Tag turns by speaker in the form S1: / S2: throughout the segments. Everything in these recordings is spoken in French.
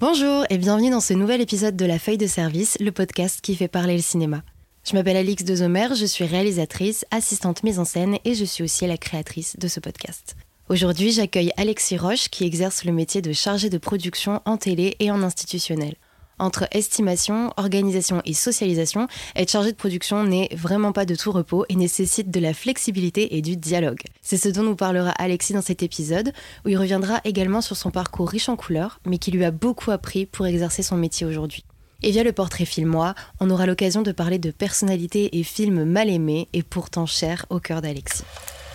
S1: Bonjour et bienvenue dans ce nouvel épisode de La Feuille de Service, le podcast qui fait parler le cinéma. Je m'appelle Alix Dezomer, je suis réalisatrice, assistante mise en scène et je suis aussi la créatrice de ce podcast. Aujourd'hui, j'accueille Alexis Roche qui exerce le métier de chargé de production en télé et en institutionnel. Entre estimation, organisation et socialisation, être chargé de production n'est vraiment pas de tout repos et nécessite de la flexibilité et du dialogue. C'est ce dont nous parlera Alexis dans cet épisode, où il reviendra également sur son parcours riche en couleurs, mais qui lui a beaucoup appris pour exercer son métier aujourd'hui. Et via le portrait filmois, on aura l'occasion de parler de personnalités et films mal aimés et pourtant chers au cœur d'Alexis.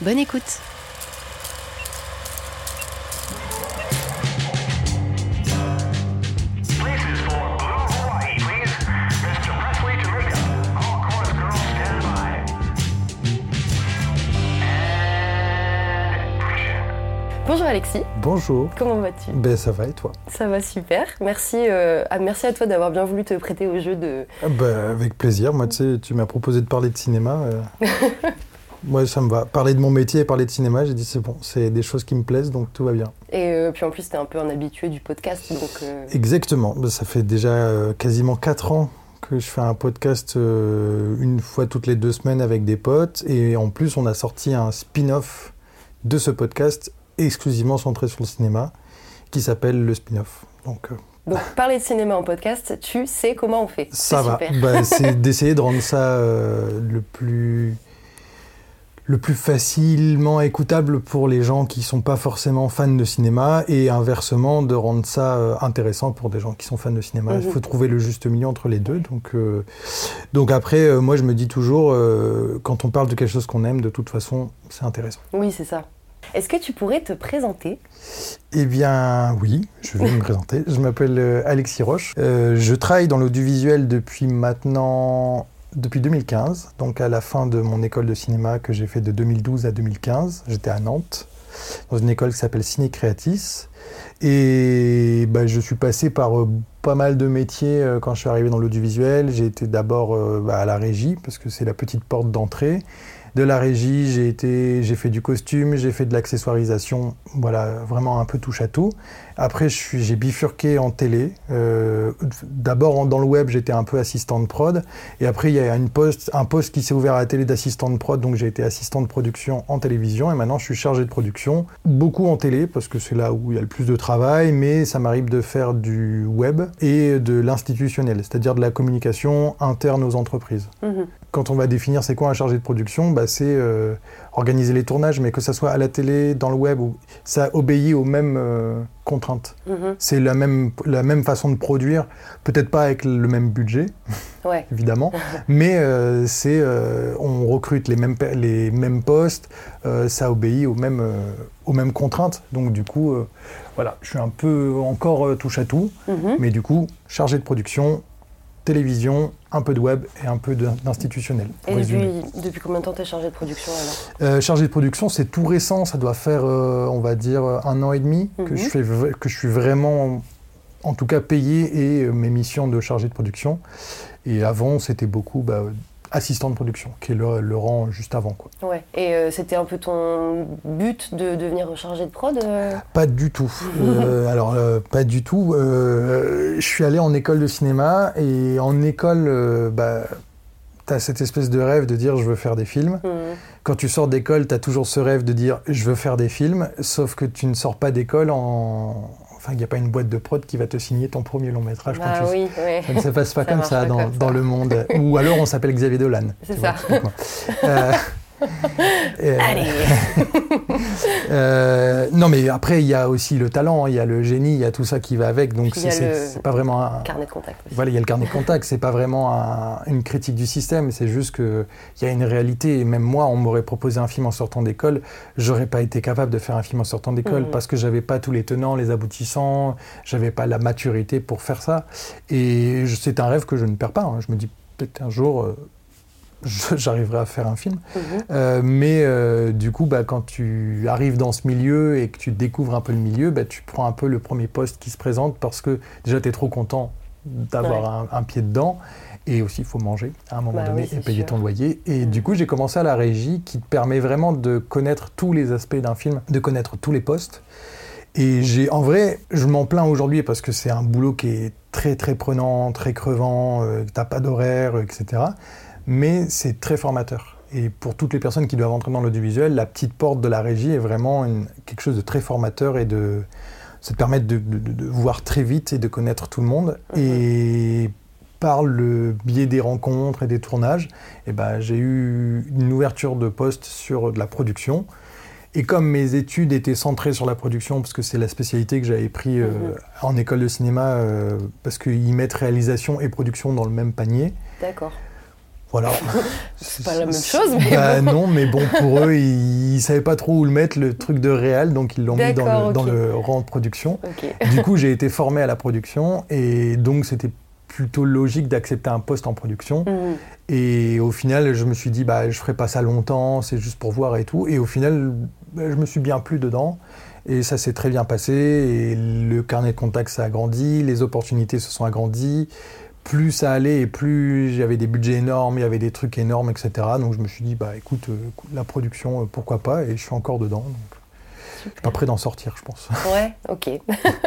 S1: Bonne écoute! Bonjour Alexis.
S2: Bonjour.
S1: Comment vas-tu?
S2: Ben ça va et toi?
S1: Ça va super. Merci, euh, à, merci à toi d'avoir bien voulu te prêter au jeu de.
S2: Ah ben, avec plaisir. Moi tu sais, tu m'as proposé de parler de cinéma. Euh. Moi ça me va. Parler de mon métier et parler de cinéma, j'ai dit c'est bon, c'est des choses qui me plaisent donc tout va bien.
S1: Et euh, puis en plus t'es un peu un habitué du podcast donc.
S2: Exactement. Ben, ça fait déjà quasiment 4 ans que je fais un podcast une fois toutes les deux semaines avec des potes et en plus on a sorti un spin-off de ce podcast exclusivement centré sur le cinéma, qui s'appelle le spin-off.
S1: Donc, euh, Donc, parler de cinéma en podcast, tu sais comment on fait.
S2: Ça va. Bah, c'est d'essayer de rendre ça euh, le plus le plus facilement écoutable pour les gens qui sont pas forcément fans de cinéma et inversement de rendre ça euh, intéressant pour des gens qui sont fans de cinéma. Il mhm. faut trouver le juste milieu entre les deux. Donc, donc après, moi je me dis toujours, quand on parle de quelque chose qu'on aime, de toute façon, c'est intéressant.
S1: Oui, c'est ça. Est-ce que tu pourrais te présenter?
S2: Eh bien, oui, je vais me présenter. Je m'appelle euh, Alexis Roche. Euh, je travaille dans l'audiovisuel depuis maintenant depuis 2015, donc à la fin de mon école de cinéma que j'ai fait de 2012 à 2015. J'étais à Nantes, dans une école qui s'appelle Ciné Creatis. Et bah, je suis passé par euh, pas mal de métiers quand je suis arrivé dans l'audiovisuel. J'ai été d'abord bah, à la régie, parce que c'est la petite porte d'entrée de la régie, j'ai été, j'ai fait du costume, j'ai fait de l'accessoirisation, voilà, vraiment un peu touche à tout. Après, j'ai bifurqué en télé. Euh, d'abord, dans le web, j'étais un peu assistant de prod. Et après, il y a une poste, un poste qui s'est ouvert à la télé d'assistant de prod. Donc, j'ai été assistant de production en télévision. Et maintenant, je suis chargé de production. Beaucoup en télé, parce que c'est là où il y a le plus de travail. Mais ça m'arrive de faire du web et de l'institutionnel, c'est-à-dire de la communication interne aux entreprises. Mhm. Quand on va définir c'est quoi un chargé de production, bah, c'est euh, organiser les tournages, mais que ça soit à la télé, dans le web, ça obéit aux mêmes euh, contraintes. Mhm. C'est la même, la même façon de produire, peut-être pas avec le même budget, évidemment, mais euh, c'est on recrute les mêmes, les mêmes postes, ça obéit aux mêmes, aux mêmes contraintes. Donc du coup, voilà, je suis un peu encore touche à tout, mhm. mais du coup, chargé de production, télévision, un peu de web et un peu d'institutionnel.
S1: Et depuis, combien de temps tu es chargé de production alors?
S2: Euh, Chargé de production, c'est tout récent, ça doit faire, euh, on va dire, un an et demi que, mhm. je fais, que je suis vraiment, en tout cas, payé et euh, mes missions de chargé de production. Et avant, c'était beaucoup bah, assistant de production, qui est le, rang juste avant. Quoi.
S1: Ouais. Et euh, c'était un peu ton but de devenir chargé de prod euh?
S2: Pas du tout. Euh, alors, pas du tout. je suis allé en école de cinéma et en école, bah, tu as cette espèce de rêve de dire je veux faire des films. Mmh. Quand tu sors d'école, tu as toujours ce rêve de dire je veux faire des films, sauf que tu ne sors pas d'école en, Enfin, il n'y a pas une boîte de prod qui va te signer ton premier long métrage.
S1: Ah oui, oui.
S2: Ça ne se passe pas comme ça dans, dans le monde. Ou alors on s'appelle Xavier Dolan.
S1: C'est ça. Euh, Allez
S2: euh, Non, mais après, il y a aussi le talent, il y a le génie, il y a tout ça qui va avec. Donc, c'est pas vraiment un.
S1: carnet de contact.
S2: Voilà, il y a le carnet de contact. c'est pas vraiment une critique du système. C'est juste qu'il y a une réalité. Et même moi, on m'aurait proposé un film en sortant d'école. J'aurais pas été capable de faire un film en sortant d'école mhm. parce que j'avais pas tous les tenants, les aboutissants. J'avais pas la maturité pour faire ça. Et c'est un rêve que je ne perds pas. Hein. Je me dis peut-être un jour. Euh, j'arriverai à faire un film. Mhm. Euh, mais euh, du coup, bah, quand tu arrives dans ce milieu et que tu découvres un peu le milieu, bah, tu prends un peu le premier poste qui se présente parce que déjà, tu es trop content d'avoir un, pied dedans. Et aussi, il faut manger à un moment bah donné et payer ton loyer. Et du coup, j'ai commencé à la régie qui te permet vraiment de connaître tous les aspects d'un film, de connaître tous les postes. Et j'ai, en vrai, je m'en plains aujourd'hui parce que c'est un boulot qui est très très prenant, très crevant, euh, t'as pas d'horaire, etc. Mais c'est très formateur. Et pour toutes les personnes qui doivent entrer dans l'audiovisuel, la petite porte de la régie est vraiment quelque chose de très formateur et de, ça te permet de, voir très vite et de connaître tout le monde. Et par le biais des rencontres et des tournages, eh ben, j'ai eu une ouverture de poste sur de la production. Et comme mes études étaient centrées sur la production, parce que c'est la spécialité que j'avais pris euh, mhm. en école de cinéma, euh, parce qu'ils mettent réalisation et production dans le même panier.
S3: D'accord.
S2: Voilà.
S3: c'est pas la même chose, mais
S2: bah, Non, mais bon, pour eux, ils, ne savaient pas trop où le mettre, le truc de réel, donc ils l'ont mis dans le, rang de production. Du coup, j'ai été formé à la production, et donc c'était plutôt logique d'accepter un poste en production. Mhm. Et au final, je me suis dit, bah, je ferai pas ça longtemps, c'est juste pour voir et tout. Et au final, bah, je me suis bien plu dedans. Et ça s'est très bien passé. Et le carnet de contacts s'est agrandi, les opportunités se sont agrandies. Plus ça allait et plus j'avais des budgets énormes, il y avait des trucs énormes, etc. Donc je me suis dit, bah écoute, euh, la production, euh, pourquoi pas Et je suis encore dedans. Je suis pas prêt d'en sortir, je pense.
S3: Ouais, ok.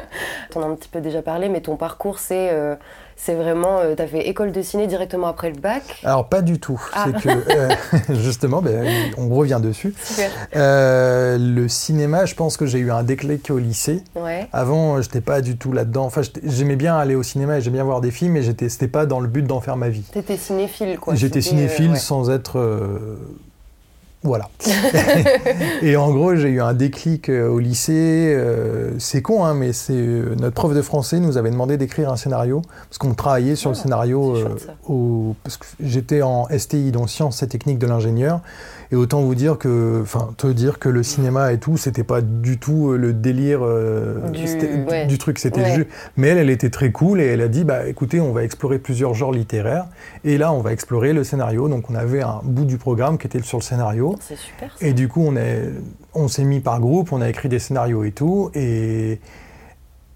S3: T'en as un petit peu déjà parlé, mais ton parcours, c'est euh, c'est vraiment, tu as fait école de ciné directement après le bac
S2: Alors pas du tout. Ah. C'est que justement, ben, on revient dessus.
S3: Super.
S2: le cinéma, je pense que j'ai eu un déclic au lycée.
S3: Ouais.
S2: Avant, j'étais pas du tout là-dedans. Enfin, j'aimais bien aller au cinéma et j'aimais bien voir des films, mais j'étais, c'était pas dans le but d'en faire ma vie.
S3: T'étais cinéphile, quoi.
S2: J'étais cinéphile sans être voilà. et en gros, j'ai eu un déclic euh, au lycée. Euh, c'est con, hein, mais c'est euh, notre prof de français nous avait demandé d'écrire un scénario parce qu'on travaillait sur le ah, scénario au, parce que j'étais en STI, donc sciences et techniques de l'ingénieur. Et autant vous dire que, enfin, te dire que le cinéma et tout, c'était pas du tout le délire du, truc. C'était juste. Mais elle, elle était très cool et elle a dit, bah, écoutez, on va explorer plusieurs genres littéraires. Et là, on va explorer le scénario. Donc, on avait un bout du programme qui était sur le scénario.
S3: C'est super.
S2: Et du coup, on, est, on s'est mis par groupe, on a écrit des scénarios et tout. Et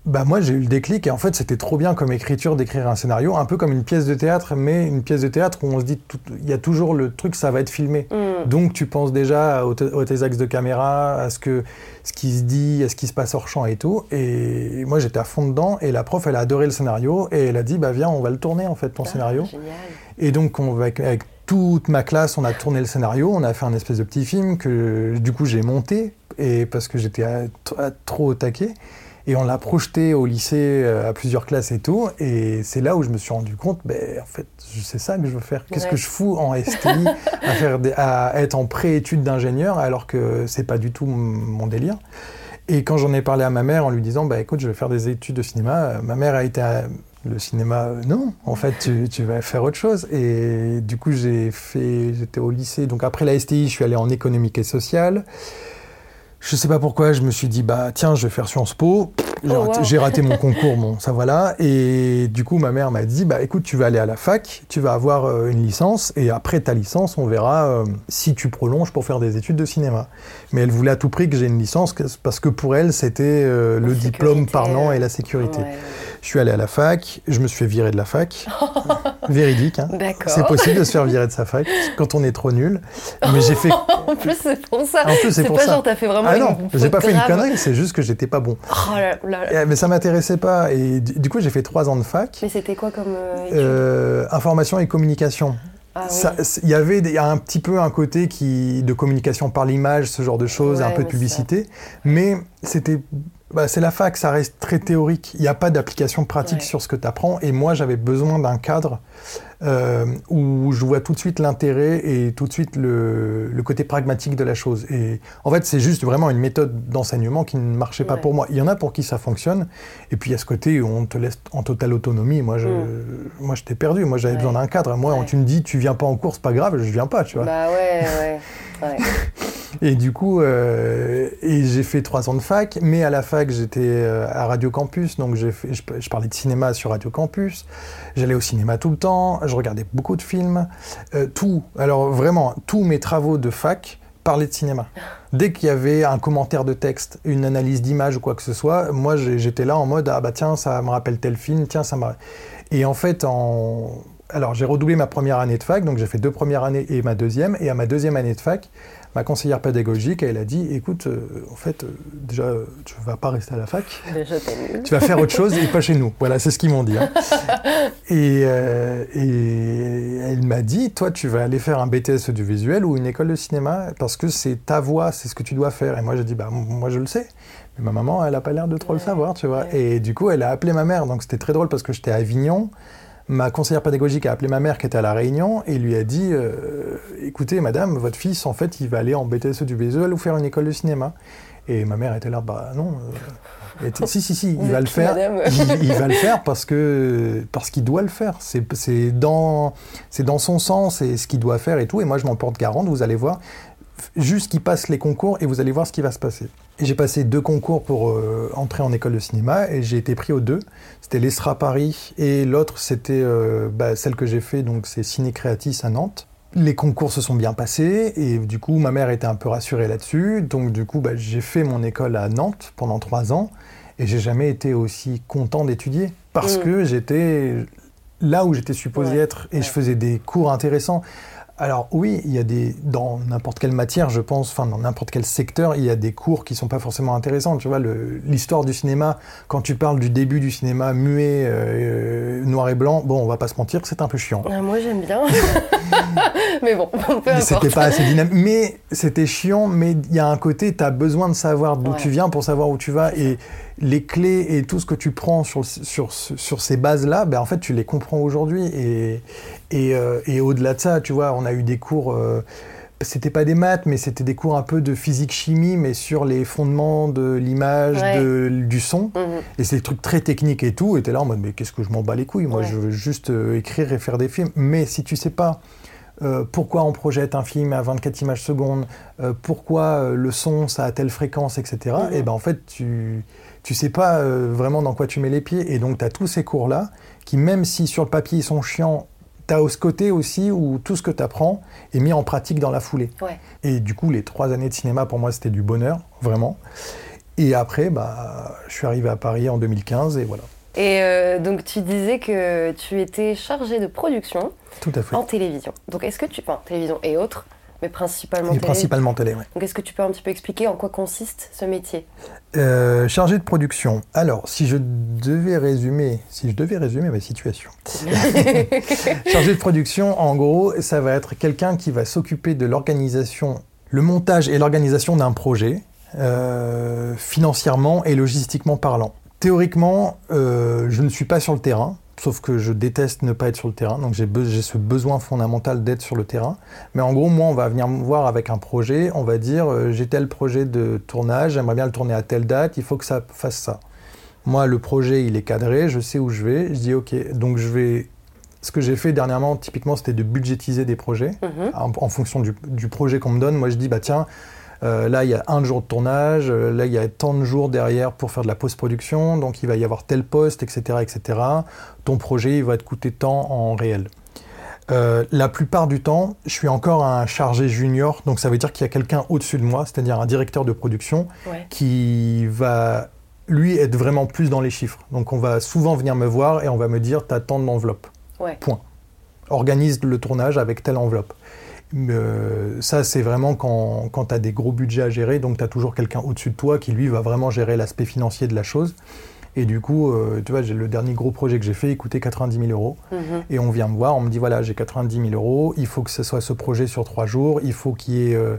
S2: bah moi, j'ai eu le déclic. Et en fait, c'était trop bien comme écriture d'écrire un scénario, un peu comme une pièce de théâtre, mais une pièce de théâtre où on se dit, il y a toujours le truc, ça va être filmé. Mm. Donc, tu penses déjà aux, tes axes de caméra, à ce, que, ce qui se dit, à ce qui se passe hors champ et tout. Et moi, j'étais à fond dedans. Et la prof, elle a adoré le scénario. Et elle a dit, bah viens, on va le tourner, en fait, ton ah, scénario.
S3: Génial.
S2: Et donc, on va, avec toute ma classe, on a tourné le scénario, on a fait un espèce de petit film que du coup j'ai monté et parce que j'étais trop au taquet. Et on l'a projeté au lycée euh, à plusieurs classes et tout. Et c'est là où je me suis rendu compte, ben, en fait, c'est ça que je veux faire. Qu'est-ce que je fous en STI à, faire à être en pré-études d'ingénieur alors que c'est pas du tout mon délire. Et quand j'en ai parlé à ma mère en lui disant, bah écoute, je vais faire des études de cinéma, ma mère a été le cinéma, non, en fait, tu, vas faire autre chose. Et du coup, j'ai fait, j'étais au lycée. Donc après la STI, je suis allé en économique et sociale. Je sais pas pourquoi, je me suis dit, bah tiens, je vais faire Sciences Po. J'ai oh, raté, mon concours, bon, ça voilà. Et du coup, ma mère m'a dit, bah écoute, tu vas aller à la fac, tu vas avoir euh, une licence, et après ta licence, on verra euh, si tu prolonges pour faire des études de cinéma. Mais elle voulait à tout prix que j'ai une licence, parce que pour elle, c'était euh, le diplôme parlant et la sécurité. Je suis allé à la fac, je me suis virer de la fac. Véridique, hein. C'est possible de se faire virer de sa fac quand on est trop nul. Mais j'ai fait.
S3: en plus, c'est pour ça.
S2: En plus, c'est pour
S3: pas
S2: ça.
S3: genre, t'as fait vraiment.
S2: Ah non, j'ai pas fait une connerie, c'est juste que j'étais pas bon.
S3: Oh là là.
S2: Mais ça m'intéressait pas. Et du coup, j'ai fait trois ans de fac.
S3: Mais c'était quoi comme. Euh,
S2: euh, information et communication.
S3: Ah
S2: il y avait un petit peu un côté qui, de communication par l'image, ce genre de choses, un peu de publicité, mais c'était bah, c'est la fac, ça reste très théorique. Il n'y a pas d'application pratique sur ce que tu apprends. Et moi, j'avais besoin d'un cadre euh, où je vois tout de suite l'intérêt et tout de suite le, côté pragmatique de la chose. Et en fait, c'est juste vraiment une méthode d'enseignement qui ne marchait pas pour moi. Il y en a pour qui ça fonctionne. Et puis, il y a ce côté où on te laisse en totale autonomie. Moi, je, mm. moi, j'étais perdu. Moi, j'avais besoin d'un cadre. Moi, tu me dis, tu viens pas en cours, pas grave, je viens pas, tu vois.
S3: Bah ouais, ouais.
S2: Et du coup, euh, j'ai fait trois ans de fac, mais à la fac, j'étais euh, à Radio Campus, donc je, parlais de cinéma sur Radio Campus. J'allais au cinéma tout le temps, je regardais beaucoup de films, euh, tout. Alors vraiment, tous mes travaux de fac parlaient de cinéma. Dès qu'il y avait un commentaire de texte, une analyse d'image ou quoi que ce soit, moi j'étais là en mode ah bah tiens ça me rappelle tel film, tiens ça me et en fait alors j'ai redoublé ma première année de fac, donc j'ai fait deux premières années et ma deuxième. Et à ma deuxième année de fac, ma conseillère pédagogique, elle a dit, écoute, euh, en fait, euh, déjà, euh, tu vas pas rester à la fac.
S3: Déjà.
S2: Tu vas faire autre chose et pas chez nous. Voilà, c'est ce qu'ils m'ont dit. hein. et, euh, et elle m'a dit, toi, tu vas aller faire un BTS audiovisuel ou une école de cinéma parce que c'est ta voie, c'est ce que tu dois faire. Et moi, j'ai dit, bah, moi, je le sais. Mais ma maman, elle a pas l'air de trop le savoir, tu vois.
S3: ouais.
S2: Et du coup, elle a appelé ma mère. Donc, c'était très drôle parce que j'étais à Avignon. Ma conseillère pédagogique a appelé ma mère qui était à La Réunion et lui a dit euh, Écoutez, madame, votre fils, en fait, il va aller en BTS audiovisuel ou faire une école de cinéma. Et ma mère était là Bah non. euh, était, si, si, si, il va le faire. Il, il va le faire parce que parce qu'il doit le faire. C'est c'est dans, c'est dans son sens et ce qu'il doit faire et tout. Et moi, je m'en porte garante, vous allez voir. Juste qu'il passe les concours et vous allez voir ce qui va se passer. Et j'ai passé deux concours pour euh, entrer en école de cinéma et j'ai été pris aux deux. C'était l'ESRA Paris et l'autre c'était euh, bah, celle que j'ai fait, donc c'est Ciné Creatis à Nantes. Les concours se sont bien passés et du coup ma mère était un peu rassurée là-dessus. Donc du coup bah, j'ai fait mon école à Nantes pendant trois ans et j'ai jamais été aussi content d'étudier parce
S3: Mm.
S2: que j'étais là où j'étais supposé
S3: Ouais,
S2: être et
S3: ouais.
S2: je faisais des cours intéressants. Alors oui, il y a des dans n'importe quelle matière, je pense, enfin dans n'importe quel secteur, il y a des cours qui sont pas forcément intéressants. Tu vois, l'histoire du cinéma, quand tu parles du début du cinéma muet, euh, noir et blanc, bon, on va pas se mentir, c'est un peu chiant.
S3: Ah, moi, j'aime bien. mais bon, peu
S2: C'était pas assez dynamique, mais c'était chiant. Mais il y a un côté, tu as besoin de savoir d'où
S3: Ouais.
S2: tu viens pour savoir où tu vas et les clés et tout ce que tu prends sur, sur, sur ces bases-là, ben en fait, tu les comprends aujourd'hui. Et, et, euh, et au-delà de ça, tu vois, on a eu des cours. euh, c'était pas des maths, mais c'était des cours un peu de physique-chimie, mais sur les fondements de l'image,
S3: Ouais.
S2: du son.
S3: Mhm.
S2: Et c'est des trucs très techniques et tout. Et t'es là en mode, mais qu'est-ce que je m'en bats les couilles? Moi,
S3: Ouais.
S2: je veux juste euh, écrire et faire des films. Mais si tu sais pas euh, pourquoi on projette un film à 24 images secondes, euh, pourquoi euh, le son, ça a telle fréquence, etc.,
S3: Mhm.
S2: et ben en fait, tu tu sais pas euh, vraiment dans quoi tu mets les pieds. Et donc, tu as tous ces cours-là qui, même si sur le papier ils sont chiants, tu as ce côté aussi où tout ce que tu apprends est mis en pratique dans la foulée.
S3: Ouais.
S2: Et du coup, les trois années de cinéma, pour moi, c'était du bonheur, vraiment. Et après, bah, je suis arrivé à Paris en 2015 et voilà.
S3: Et euh, donc, tu disais que tu étais chargé de production
S2: Tout à fait.
S3: en télévision. Donc, est-ce que tu. Enfin, télévision et autres, mais principalement télé.
S2: principalement télé, ouais.
S3: Donc, est-ce que tu peux un petit peu expliquer en quoi consiste ce métier?
S2: Euh, chargé de production. Alors, si je devais résumer, si je devais résumer ma situation. chargé de production, en gros, ça va être quelqu'un qui va s'occuper de l'organisation, le montage et l'organisation d'un projet, euh, financièrement et logistiquement parlant. Théoriquement, euh, je ne suis pas sur le terrain, sauf que je déteste ne pas être sur le terrain, donc j'ai be- ce besoin fondamental d'être sur le terrain. Mais en gros, moi, on va venir me voir avec un projet, on va dire, euh, j'ai tel projet de tournage, j'aimerais bien le tourner à telle date, il faut que ça fasse ça. Moi, le projet, il est cadré, je sais où je vais, je dis OK, donc je vais... Ce que j'ai fait dernièrement, typiquement, c'était de budgétiser des projets
S3: Mhm.
S2: en, en fonction du, du projet qu'on me donne. Moi, je dis, bah tiens, euh, là, il y a un jour de tournage, euh, là, il y a tant de jours derrière pour faire de la post-production, donc il va y avoir tel poste, etc., etc. Ton projet, il va te coûter tant en réel. Euh, la plupart du temps, je suis encore un chargé junior, donc ça veut dire qu'il y a quelqu'un au-dessus de moi, c'est-à-dire un directeur de production,
S3: Ouais.
S2: qui va, lui, être vraiment plus dans les chiffres. Donc on va souvent venir me voir et on va me dire, t'as tant d'enveloppe.
S3: Ouais.
S2: Point. Organise le tournage avec telle enveloppe. Euh, ça, c'est vraiment quand, quand tu as des gros budgets à gérer, donc tu as toujours quelqu'un au-dessus de toi qui, lui, va vraiment gérer l'aspect financier de la chose. Et du coup, euh, tu vois, j'ai le dernier gros projet que j'ai fait, il coûtait 90 000 euros.
S3: Mhm.
S2: Et on vient me voir, on me dit voilà, j'ai 90 000 euros, il faut que ce soit ce projet sur trois jours, il faut qu'il y ait, euh,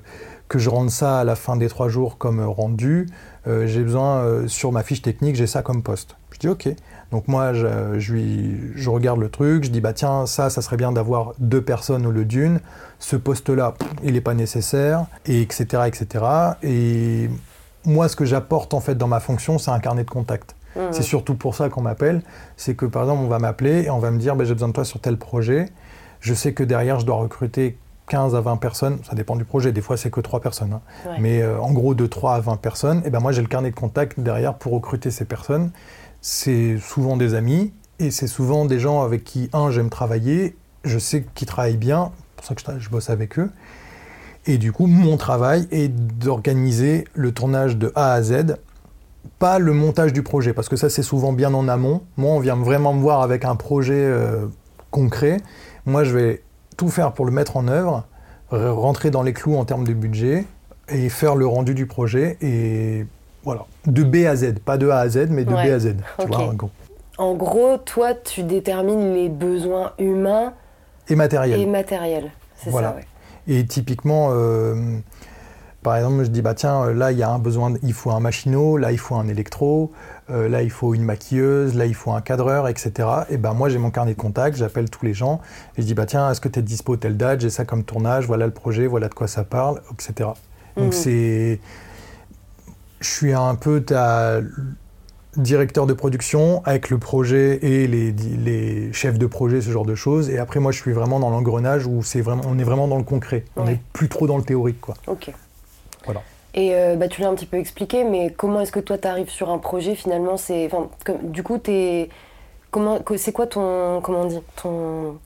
S2: que je rende ça à la fin des trois jours comme rendu. J'ai besoin, sur ma fiche technique, j'ai ça comme poste. Je dis ok. Donc moi, je, je, lui, je regarde le truc, je dis bah tiens, ça, ça serait bien d'avoir deux personnes au lieu d'une. Ce poste-là, il n'est pas nécessaire, et etc. etc. Et moi, ce que j'apporte en fait dans ma fonction, c'est un carnet de contact.
S3: Mhm.
S2: C'est surtout pour ça qu'on m'appelle. C'est que par exemple, on va m'appeler et on va me dire bah, j'ai besoin de toi sur tel projet. Je sais que derrière, je dois recruter 15 à 20 personnes. Ça dépend du projet. Des fois, c'est que 3 personnes. hein.
S3: Ouais.
S2: Mais euh, en gros, de 3 à 20 personnes. Et ben moi, j'ai le carnet de contact derrière pour recruter ces personnes. C'est souvent des amis et c'est souvent des gens avec qui, un, j'aime travailler. Je sais qu'ils travaillent bien. C'est pour ça que je, bosse avec eux. Et du coup, mon travail est d'organiser le tournage de A à Z pas le montage du projet, parce que ça c'est souvent bien en amont. Moi, on vient vraiment me voir avec un projet euh, concret. Moi, je vais tout faire pour le mettre en œuvre, rentrer dans les clous en termes de budget et faire le rendu du projet. Et voilà, de B à Z, pas de A à Z, mais de B à Z.
S1: Tu vois, en, gros. en gros, toi, tu détermines les besoins humains
S2: et matériels.
S1: Et matériels, c'est ça, ouais.
S2: Et typiquement, euh, par exemple, je dis, bah tiens, là, il y a un besoin, il faut un machinot, là, il faut un électro, euh, là, il faut une maquilleuse, là, il faut un cadreur, etc. Et ben moi, j'ai mon carnet de contact, j'appelle tous les gens, et je dis, bah tiens, est-ce que tu es dispo telle date, j'ai ça comme tournage, voilà le projet, voilà de quoi ça parle, etc. Donc, mmh. c'est je suis un peu ta directeur de production avec le projet et les, chefs de projet, ce genre de choses. Et après, moi, je suis vraiment dans l'engrenage où c'est vraiment, on est vraiment dans le concret. On n'est plus trop dans le théorique, quoi.
S1: Ok.
S2: Voilà.
S1: Et euh, bah, tu l'as un petit peu expliqué, mais comment est-ce que toi, tu arrives sur un projet finalement c'est, Du coup, es, comment, c'est quoi ton, comment on dit, ton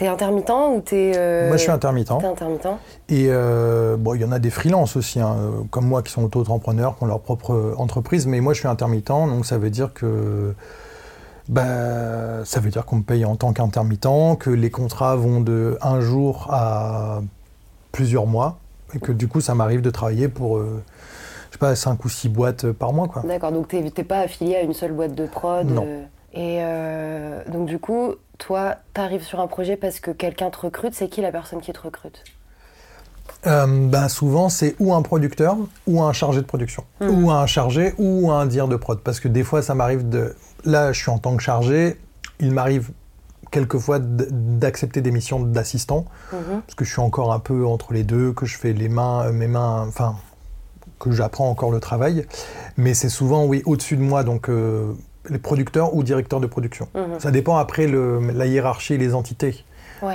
S1: T'es intermittent ou t'es.
S2: Euh... Moi, je suis intermittent.
S1: T'es intermittent.
S2: Et euh, bon, il y en a des freelances aussi, hein, comme moi, qui sont auto-entrepreneurs, qui ont leur propre entreprise. Mais moi, je suis intermittent, donc ça veut dire que. Bah, ça veut dire qu'on me paye en tant qu'intermittent, que les contrats vont de un jour à plusieurs mois, et que du coup, ça m'arrive de travailler pour. Euh, je sais pas, 5 ou 6 boîtes par mois.
S1: D'accord, donc t'es pas affilié à une seule boîte de prod
S2: Non.
S1: Euh, et donc du coup, toi, tu arrives sur un projet parce que quelqu'un te recrute, c'est qui la personne qui te recrute?
S2: Euh, ben souvent, c'est ou un producteur ou un chargé de production, hmm. ou un chargé ou un dire de prod. Parce que des fois, ça m'arrive de. Là, je suis en tant que chargé, il m'arrive quelquefois d'accepter des missions d'assistant, mhm. parce que je suis encore un peu entre les deux, que je fais les mains, euh, mes mains, enfin, que j'apprends encore le travail. Mais c'est souvent, oui, au-dessus de moi, donc euh, les producteurs ou directeurs de production. Mhm. Ça dépend après la hiérarchie et les entités.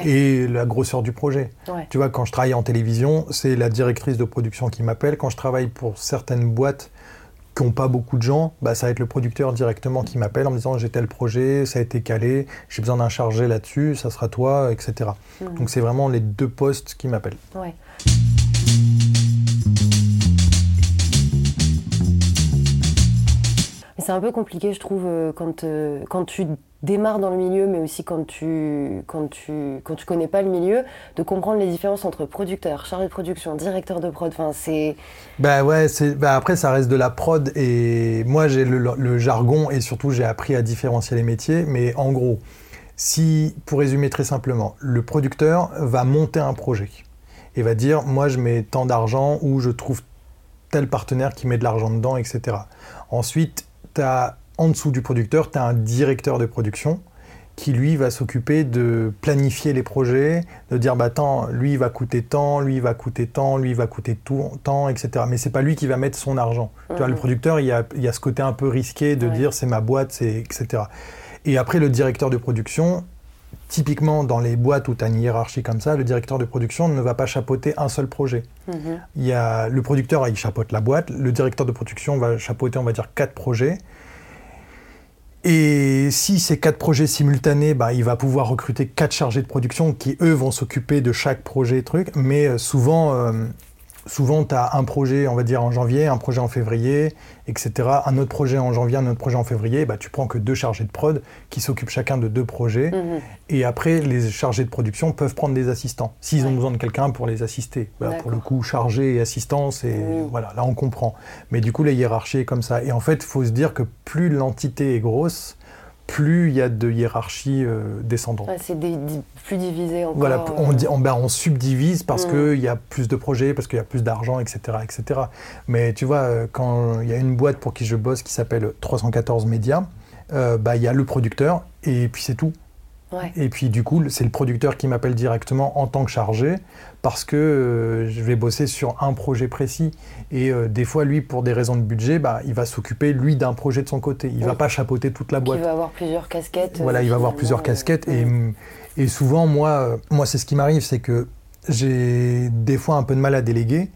S2: Et la grosseur du projet. Tu vois, quand je travaille en télévision, c'est la directrice de production qui m'appelle. Quand je travaille pour certaines boîtes qui n'ont pas beaucoup de gens, bah, ça va être le producteur directement qui m'appelle en me disant j'ai tel projet, ça a été calé, j'ai besoin d'un chargé là-dessus, ça sera toi, etc. Mhm. Donc c'est vraiment les deux postes qui m'appellent.
S1: C'est un peu compliqué, je trouve, euh, quand, euh, quand tu démarres dans le milieu, mais aussi quand tu, quand tu, quand tu connais pas le milieu, de comprendre les différences entre producteur, chargé de production, directeur de prod. Enfin, c'est.
S2: Bah ouais, bah après, ça reste de la prod et moi, j'ai le, jargon et surtout, j'ai appris à différencier les métiers. Mais en gros, si, pour résumer très simplement, le producteur va monter un projet et va dire Moi, je mets tant d'argent ou je trouve tel partenaire qui met de l'argent dedans, etc. Ensuite, en dessous du producteur, tu as un directeur de production qui lui va s'occuper de planifier les projets, de dire bah attends, lui il va coûter tant, lui il va coûter tant, lui il va coûter tout, tant, etc. Mais c'est pas lui qui va mettre son argent. Tu vois, le mhm. producteur, il y, a, il a, ce côté un peu risqué de dire c'est ma boîte, c'est etc. Et après le directeur de production, typiquement dans les boîtes où tu as une hiérarchie comme ça, le directeur de production ne va pas chapeauter un seul projet. Mhm. Il y a, le producteur, il chapeaute la boîte, le directeur de production va chapeauter, on va dire, quatre projets. Et si ces quatre projets simultanés, bah, il va pouvoir recruter quatre chargés de production qui, eux, vont s'occuper de chaque projet truc. Mais euh, souvent, euh, souvent tu as un projet, on va dire, en janvier, un projet en février, etc. Un autre projet en janvier, un autre projet en février. Bah, tu prends que deux chargés de prod qui s'occupent chacun de deux projets. Mhm. Et après, les chargés de production peuvent prendre des assistants s'ils ont besoin de quelqu'un pour les assister. Bah, pour le coup, chargé et assistant, c'est. Voilà, là, on comprend. Mais du coup, la hiérarchie est comme ça. Et en fait, il faut se dire que plus l'entité est grosse, plus il y a de hiérarchie euh, descendante.
S1: c'est plus divisé encore.
S2: Voilà, on, on, ben, on subdivise parce mm. qu'il y a plus de projets, parce qu'il y a plus d'argent, etc., etc. Mais tu vois, euh, quand il y a une boîte pour qui je bosse qui s'appelle 314 Médias, euh, bah, il y a le producteur et puis c'est tout. Et puis du coup, c'est le producteur qui m'appelle directement en tant que chargé parce que euh, je vais bosser sur un projet précis. Et euh, des fois, lui, pour des raisons de budget, bah, il va s'occuper, lui, d'un projet de son côté. Il ne va pas chapeauter toute la boîte.
S1: il va avoir plusieurs casquettes.
S2: Voilà, il va avoir plusieurs casquettes. Et, et, souvent, moi, euh, moi c'est ce qui m'arrive, c'est que j'ai des fois un peu de mal à déléguer.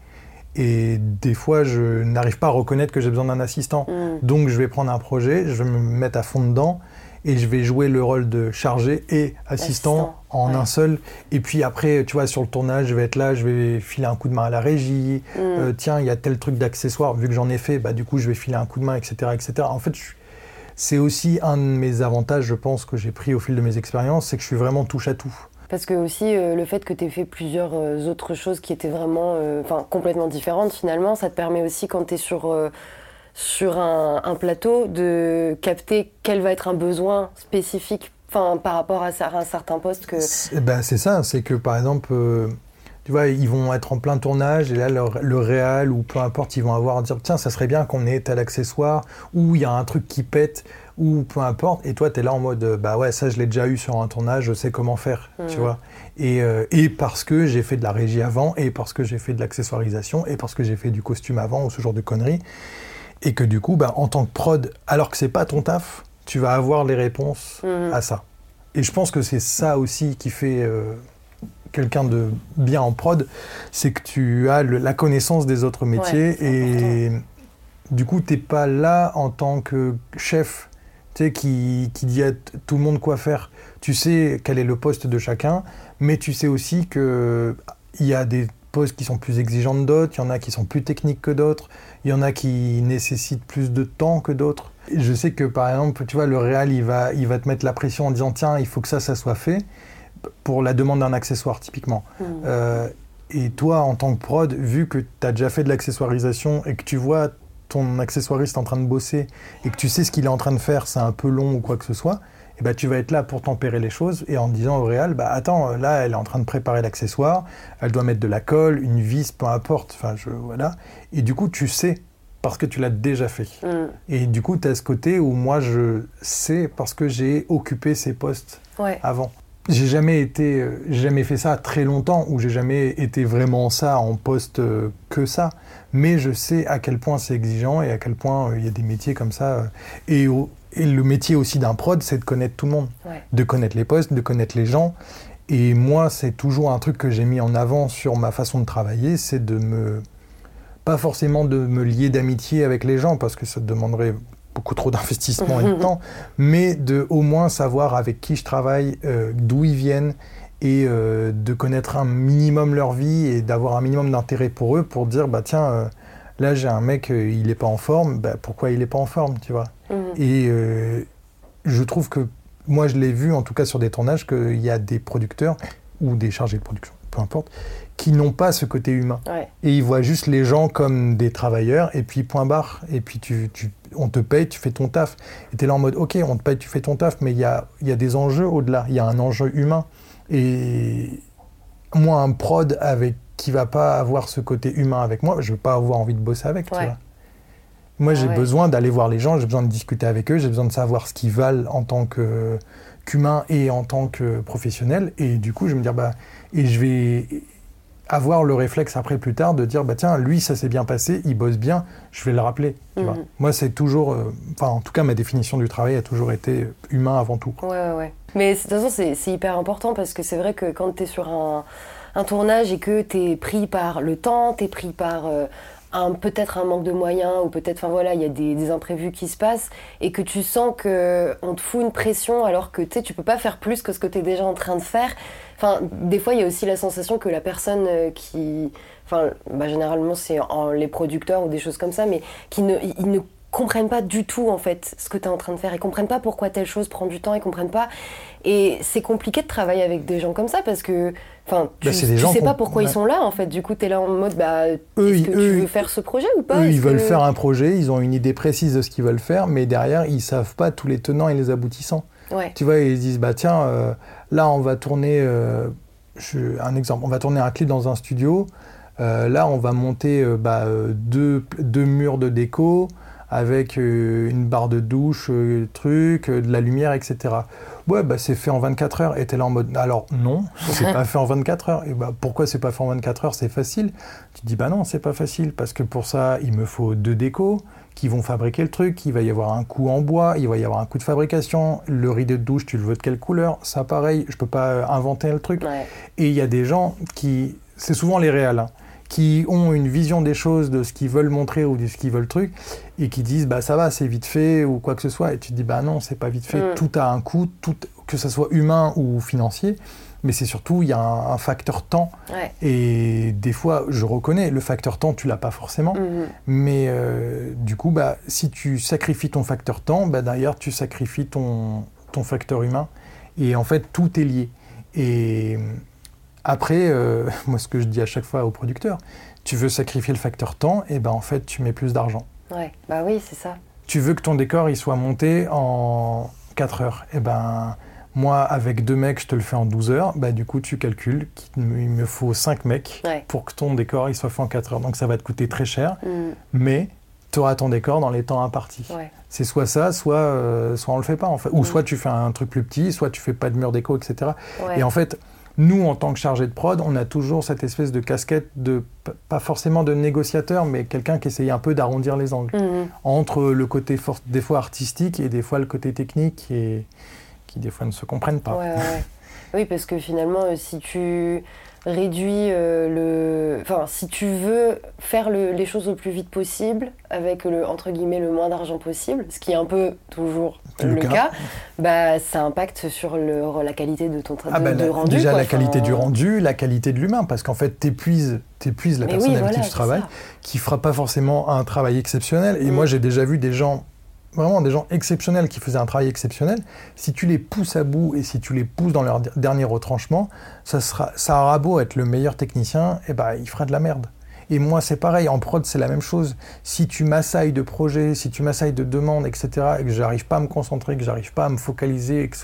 S2: Et des fois, je n'arrive pas à reconnaître que j'ai besoin d'un assistant. Mm. Donc, je vais prendre un projet, je vais me mettre à fond dedans et je vais jouer le rôle de chargé et assistant, en un seul. Et puis après, tu vois, sur le tournage, je vais être là, je vais filer un coup de main à la régie. Mm. Euh, tiens, il y a tel truc d'accessoire, vu que j'en ai fait, bah, du coup, je vais filer un coup de main, etc. etc. En fait, c'est aussi un de mes avantages, je pense, que j'ai pris au fil de mes expériences, c'est que je suis vraiment touche à tout.
S1: Parce que aussi, le fait que tu aies fait plusieurs autres choses qui étaient vraiment enfin complètement différentes, finalement, ça te permet aussi, quand tu es sur, sur un, plateau, de capter quel va être un besoin spécifique par rapport à, un certain poste que...
S2: C'est ben, ça, c'est que par exemple, euh, tu vois, ils vont être en plein tournage et là, le, le ou peu importe, ils vont avoir à dire, tiens, ça serait bien qu'on ait tel accessoire ou il y a un truc qui pète ou peu importe. Et toi, tu es là en mode, bah ouais, ça, je l'ai déjà eu sur un tournage, je sais comment faire, tu mmh. vois. Et, euh, et, parce que j'ai fait de la régie avant et parce que j'ai fait de l'accessoirisation et parce que j'ai fait du costume avant ou ce genre de conneries. Et que du coup, bah, en tant que prod, alors que c'est pas ton taf, tu vas avoir les réponses mhm. à ça. Et je pense que c'est ça aussi qui fait euh, quelqu'un de bien en prod, c'est que tu as la connaissance des autres métiers et du coup, tu n'es pas là en tant que chef tu sais, qui, qui dit à tout le monde quoi faire. Tu sais quel est le poste de chacun, mais tu sais aussi qu'il y a des postes qui sont plus exigeants que d'autres, il y en a qui sont plus techniques que d'autres, il y en a qui nécessitent plus de temps que d'autres. Je sais que par exemple, tu vois, le Real, il va, il va te mettre la pression en disant tiens, il faut que ça, ça soit fait pour la demande d'un accessoire, typiquement. Hmm. Euh, et toi, en tant que prod, vu que tu as déjà fait de l'accessoirisation et que tu vois ton accessoiriste en train de bosser et que tu sais ce qu'il est en train de faire, c'est un peu long ou quoi que ce soit, et eh ben, tu vas être là pour tempérer les choses et en disant au Real, bah attends, là elle est en train de préparer l'accessoire, elle doit mettre de la colle, une vis, peu importe, enfin je, voilà. Et du coup tu sais parce que tu l'as déjà fait. Mm. Et du coup, tu as ce côté où moi, je sais parce que j'ai occupé ces postes avant. J'ai jamais été, euh, jamais fait ça très longtemps, ou j'ai jamais été vraiment ça en poste euh, que ça. Mais je sais à quel point c'est exigeant et à quel point euh, il y a des métiers comme ça. et, et, le métier aussi d'un prod, c'est de connaître tout le monde, de connaître les postes, de connaître les gens. Et moi, c'est toujours un truc que j'ai mis en avant sur ma façon de travailler, c'est de me pas forcément de me lier d'amitié avec les gens, parce que ça demanderait beaucoup trop d'investissement et de temps, mais de au moins savoir avec qui je travaille, euh, d'où ils viennent, et euh, de connaître un minimum leur vie et d'avoir un minimum d'intérêt pour eux pour dire bah tiens euh, là j'ai un mec il n'est pas en forme bah, pourquoi il n'est pas en forme tu vois? Mhm. et je trouve que moi je l'ai vu en tout cas sur des tournages qu'il y a des producteurs ou des chargés de production peu importe qui n'ont pas ce côté humain. Et ils voient juste les gens comme des travailleurs, et puis point barre. Et puis tu, tu on te paye, tu fais ton taf. Et tu es là en mode, ok, on te paye, tu fais ton taf, mais il y a, y a des enjeux au-delà. Il y a un enjeu humain. Et moi, un prod avec qui va pas avoir ce côté humain avec moi, je veux pas avoir envie de bosser avec. Tu vois. Moi, j'ai besoin d'aller voir les gens, j'ai besoin de discuter avec eux, j'ai besoin de savoir ce qu'ils valent en tant qu'humain et en tant que professionnel. Et du coup, je vais me dire, bah, et je vais avoir le réflexe après plus tard de dire bah tiens lui ça s'est bien passé il bosse bien je vais le rappeler mhm. moi c'est toujours euh, enfin en tout cas ma définition du travail a toujours été humain avant tout
S1: ouais ouais, ouais. mais de toute façon c'est hyper important parce que c'est vrai que quand tu es sur un, un, tournage et que tu es pris par le temps tu es pris par euh, peut-être un manque de moyens ou peut-être enfin voilà il y a des, des, imprévus qui se passent et que tu sens que on te fout une pression alors que tu sais tu peux pas faire plus que ce que tu es déjà en train de faire Enfin, des fois, il y a aussi la sensation que la personne euh, qui. Enfin, bah, généralement, c'est les producteurs ou des choses comme ça, mais qui ne, ils ne comprennent pas du tout en fait ce que tu es en train de faire. Ils comprennent pas pourquoi telle chose prend du temps, ils comprennent pas. Et c'est compliqué de travailler avec des gens comme ça parce que enfin tu, bah, sais pas pourquoi ils sont là en fait. Du coup, tu es là en mode bah est-ce que tu veux faire ce projet ou pas?
S2: Eux, ils veulent faire un projet, ils ont une idée précise de ce qu'ils veulent faire, mais derrière, ils savent pas tous les tenants et les aboutissants. Tu vois, ils disent bah tiens, euh, là on va tourner, euh, un exemple, on va tourner un clip dans un studio. Euh, là, on va monter bah, deux, deux, murs de déco avec une barre de douche, truc, de la lumière, etc. Ouais, bah c'est fait en 24 heures. Et t'es là en mode, alors non, c'est pas fait en 24 heures. Et bah pourquoi c'est pas fait en 24 heures? C'est facile. Tu te dis bah non, c'est pas facile parce que pour ça, il me faut deux décos qui vont fabriquer le truc, il va y avoir un coût en bois, il va y avoir un coût de fabrication, le rideau de douche, tu le veux de quelle couleur, ça pareil, je peux pas inventer le truc. Et il y a des gens qui, c'est souvent les réels, hein, qui ont une vision des choses, de ce qu'ils veulent montrer ou de ce qu'ils veulent truc, et qui disent bah ça va, c'est vite fait ou quoi que ce soit, et tu te dis bah non, c'est pas vite fait, mm. tout a un coût, tout, que ce soit humain ou financier mais c'est surtout, il y a un, facteur temps. Et des fois, je reconnais, le facteur temps, tu l'as pas forcément. Mhm. Mais euh, du coup, bah, si tu sacrifies ton facteur temps, bah, d'ailleurs, tu sacrifies ton, ton facteur humain. Et en fait, tout est lié. Et après, euh, moi, ce que je dis à chaque fois aux producteurs, tu veux sacrifier le facteur temps, et ben en fait, tu mets plus d'argent.
S1: Ouais, bah oui, c'est ça.
S2: Tu veux que ton décor il soit monté en 4 heures, et ben moi, avec deux mecs, je te le fais en 12 heures. Bah, du coup, tu calcules qu'il me faut 5 mecs
S1: Ouais.
S2: pour que ton décor il soit fait en 4 heures. Donc ça va te coûter très cher,
S1: Mm,
S2: mais tu auras ton décor dans les temps impartis.
S1: ouais.
S2: C'est soit ça, soit, euh, soit on le fait pas en fait. Ou
S1: Mm.
S2: soit tu fais un truc plus petit, soit tu fais pas de mur déco, etc.
S1: ouais.
S2: Et en fait, nous, en tant que chargé de prod, on a toujours cette espèce de casquette de, pas forcément de négociateur, mais quelqu'un qui essaye un peu d'arrondir les angles.
S1: Mm, mm.
S2: Entre le côté des fois artistique et des fois le côté technique et qui des fois ne se comprennent pas.
S1: Ouais, ouais, ouais. Oui, parce que finalement, euh, si tu réduis euh, le. Enfin, si tu veux faire le- les choses le plus vite possible, avec le, entre guillemets, le moins d'argent possible, ce qui est un peu toujours le,
S2: le
S1: cas,
S2: cas.
S1: bah, ça impacte sur le, la qualité de ton tra-
S2: Ah
S1: de,
S2: bah,
S1: de rendu.
S2: déjà
S1: quoi.
S2: la qualité
S1: Enfin,
S2: du rendu, la qualité de l'humain, parce qu'en fait, t'épuises, t'épuises la
S1: mais
S2: personne
S1: oui,
S2: avec
S1: voilà,
S2: qui tu travailles,
S1: ça.
S2: qui fera pas forcément un travail exceptionnel. Et
S1: Mm.
S2: moi, j'ai déjà vu des gens, vraiment des gens exceptionnels qui faisaient un travail exceptionnel. Si tu les pousses à bout et si tu les pousses dans leur dernier retranchement, ça sera, ça aura beau être le meilleur technicien, et ben, il fera de la merde. Et moi, c'est pareil, en prod, c'est la même chose. Si tu m'assailles de projets, si tu m'assailles de demandes, etc., et que j'arrive pas à me concentrer, que j'arrive pas à me focaliser, et que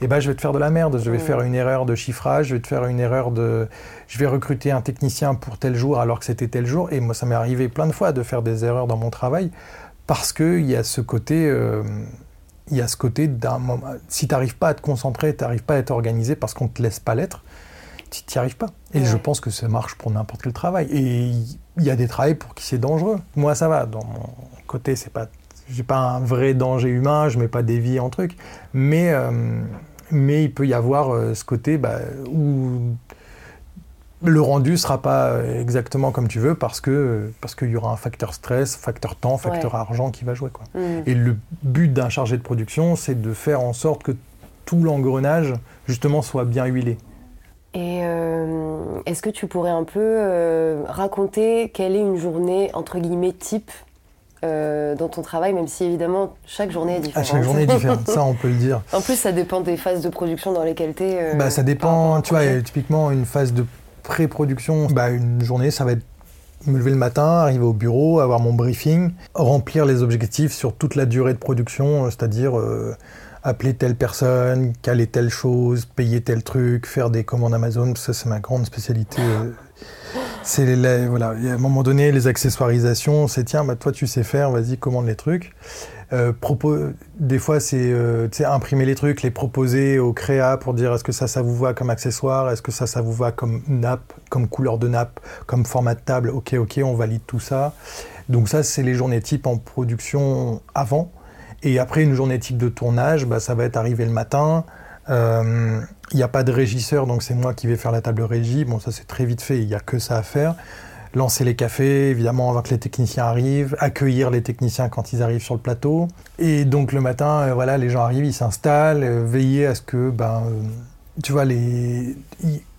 S2: eh ben, je vais te faire de la merde. Je vais
S1: Mm.
S2: faire une erreur de chiffrage, je vais te faire une erreur de. Je vais recruter un technicien pour tel jour alors que c'était tel jour. Et moi, ça m'est arrivé plein de fois de faire des erreurs dans mon travail parce qu'il y a ce côté. euh, il y a ce côté d'un moment. Si tu n'arrives pas à te concentrer, tu n'arrives pas à être organisé parce qu'on ne te laisse pas l'être, tu n'y arrives pas. Et
S1: Ouais.
S2: je pense que ça marche pour n'importe quel travail. Et il y a des travails pour qui c'est dangereux. Moi, ça va. Dans mon côté, c'est pas. J'ai pas un vrai danger humain, je mets pas des vies en truc. Mais, euh, mais il peut y avoir euh, ce côté bah, où le rendu sera pas euh, exactement comme tu veux parce que parce qu'il y aura un facteur stress, facteur temps, facteur
S1: Ouais.
S2: argent qui va jouer. Quoi.
S1: Mm.
S2: Et le but d'un chargé de production, c'est de faire en sorte que tout l'engrenage, justement, soit bien huilé.
S1: Et euh, est-ce que tu pourrais un peu euh, raconter quelle est une journée entre guillemets type euh, dans ton travail, même si évidemment chaque journée est
S2: À
S1: différente.
S2: chaque journée est différente, ça on peut le dire.
S1: En plus, ça dépend des phases de production dans lesquelles tu es.
S2: Bah, ça dépend, tu vois, typiquement une phase de pré-production, bah, une journée, ça va être me lever le matin, arriver au bureau, avoir mon briefing, remplir les objectifs sur toute la durée de production, euh, c'est-à-dire euh, appeler telle personne, caler telle chose, payer tel truc, faire des commandes Amazon, ça c'est ma grande spécialité. euh. C'est voilà, à un moment donné, les accessoirisations, c'est tiens, bah, toi tu sais faire, vas-y, commande les trucs. Euh, des fois, c'est euh, imprimer les trucs, les proposer au créa pour dire est-ce que ça, ça vous va comme accessoire, est-ce que ça, ça vous va comme nappe, comme couleur de nappe, comme format de table? Ok, ok, on valide tout ça. Donc ça, c'est les journées type en production avant. Et après, une journée type de tournage, bah, ça va être arrivé le matin. Euh, Il n'y a pas de régisseur, donc c'est moi qui vais faire la table régie. Bon, ça c'est très vite fait, il n'y a que ça à faire. Lancer les cafés, évidemment, avant que les techniciens arrivent, accueillir les techniciens quand ils arrivent sur le plateau. Et donc le matin, euh, voilà, les gens arrivent, ils s'installent, euh, veiller à ce que, ben, euh, tu vois, les...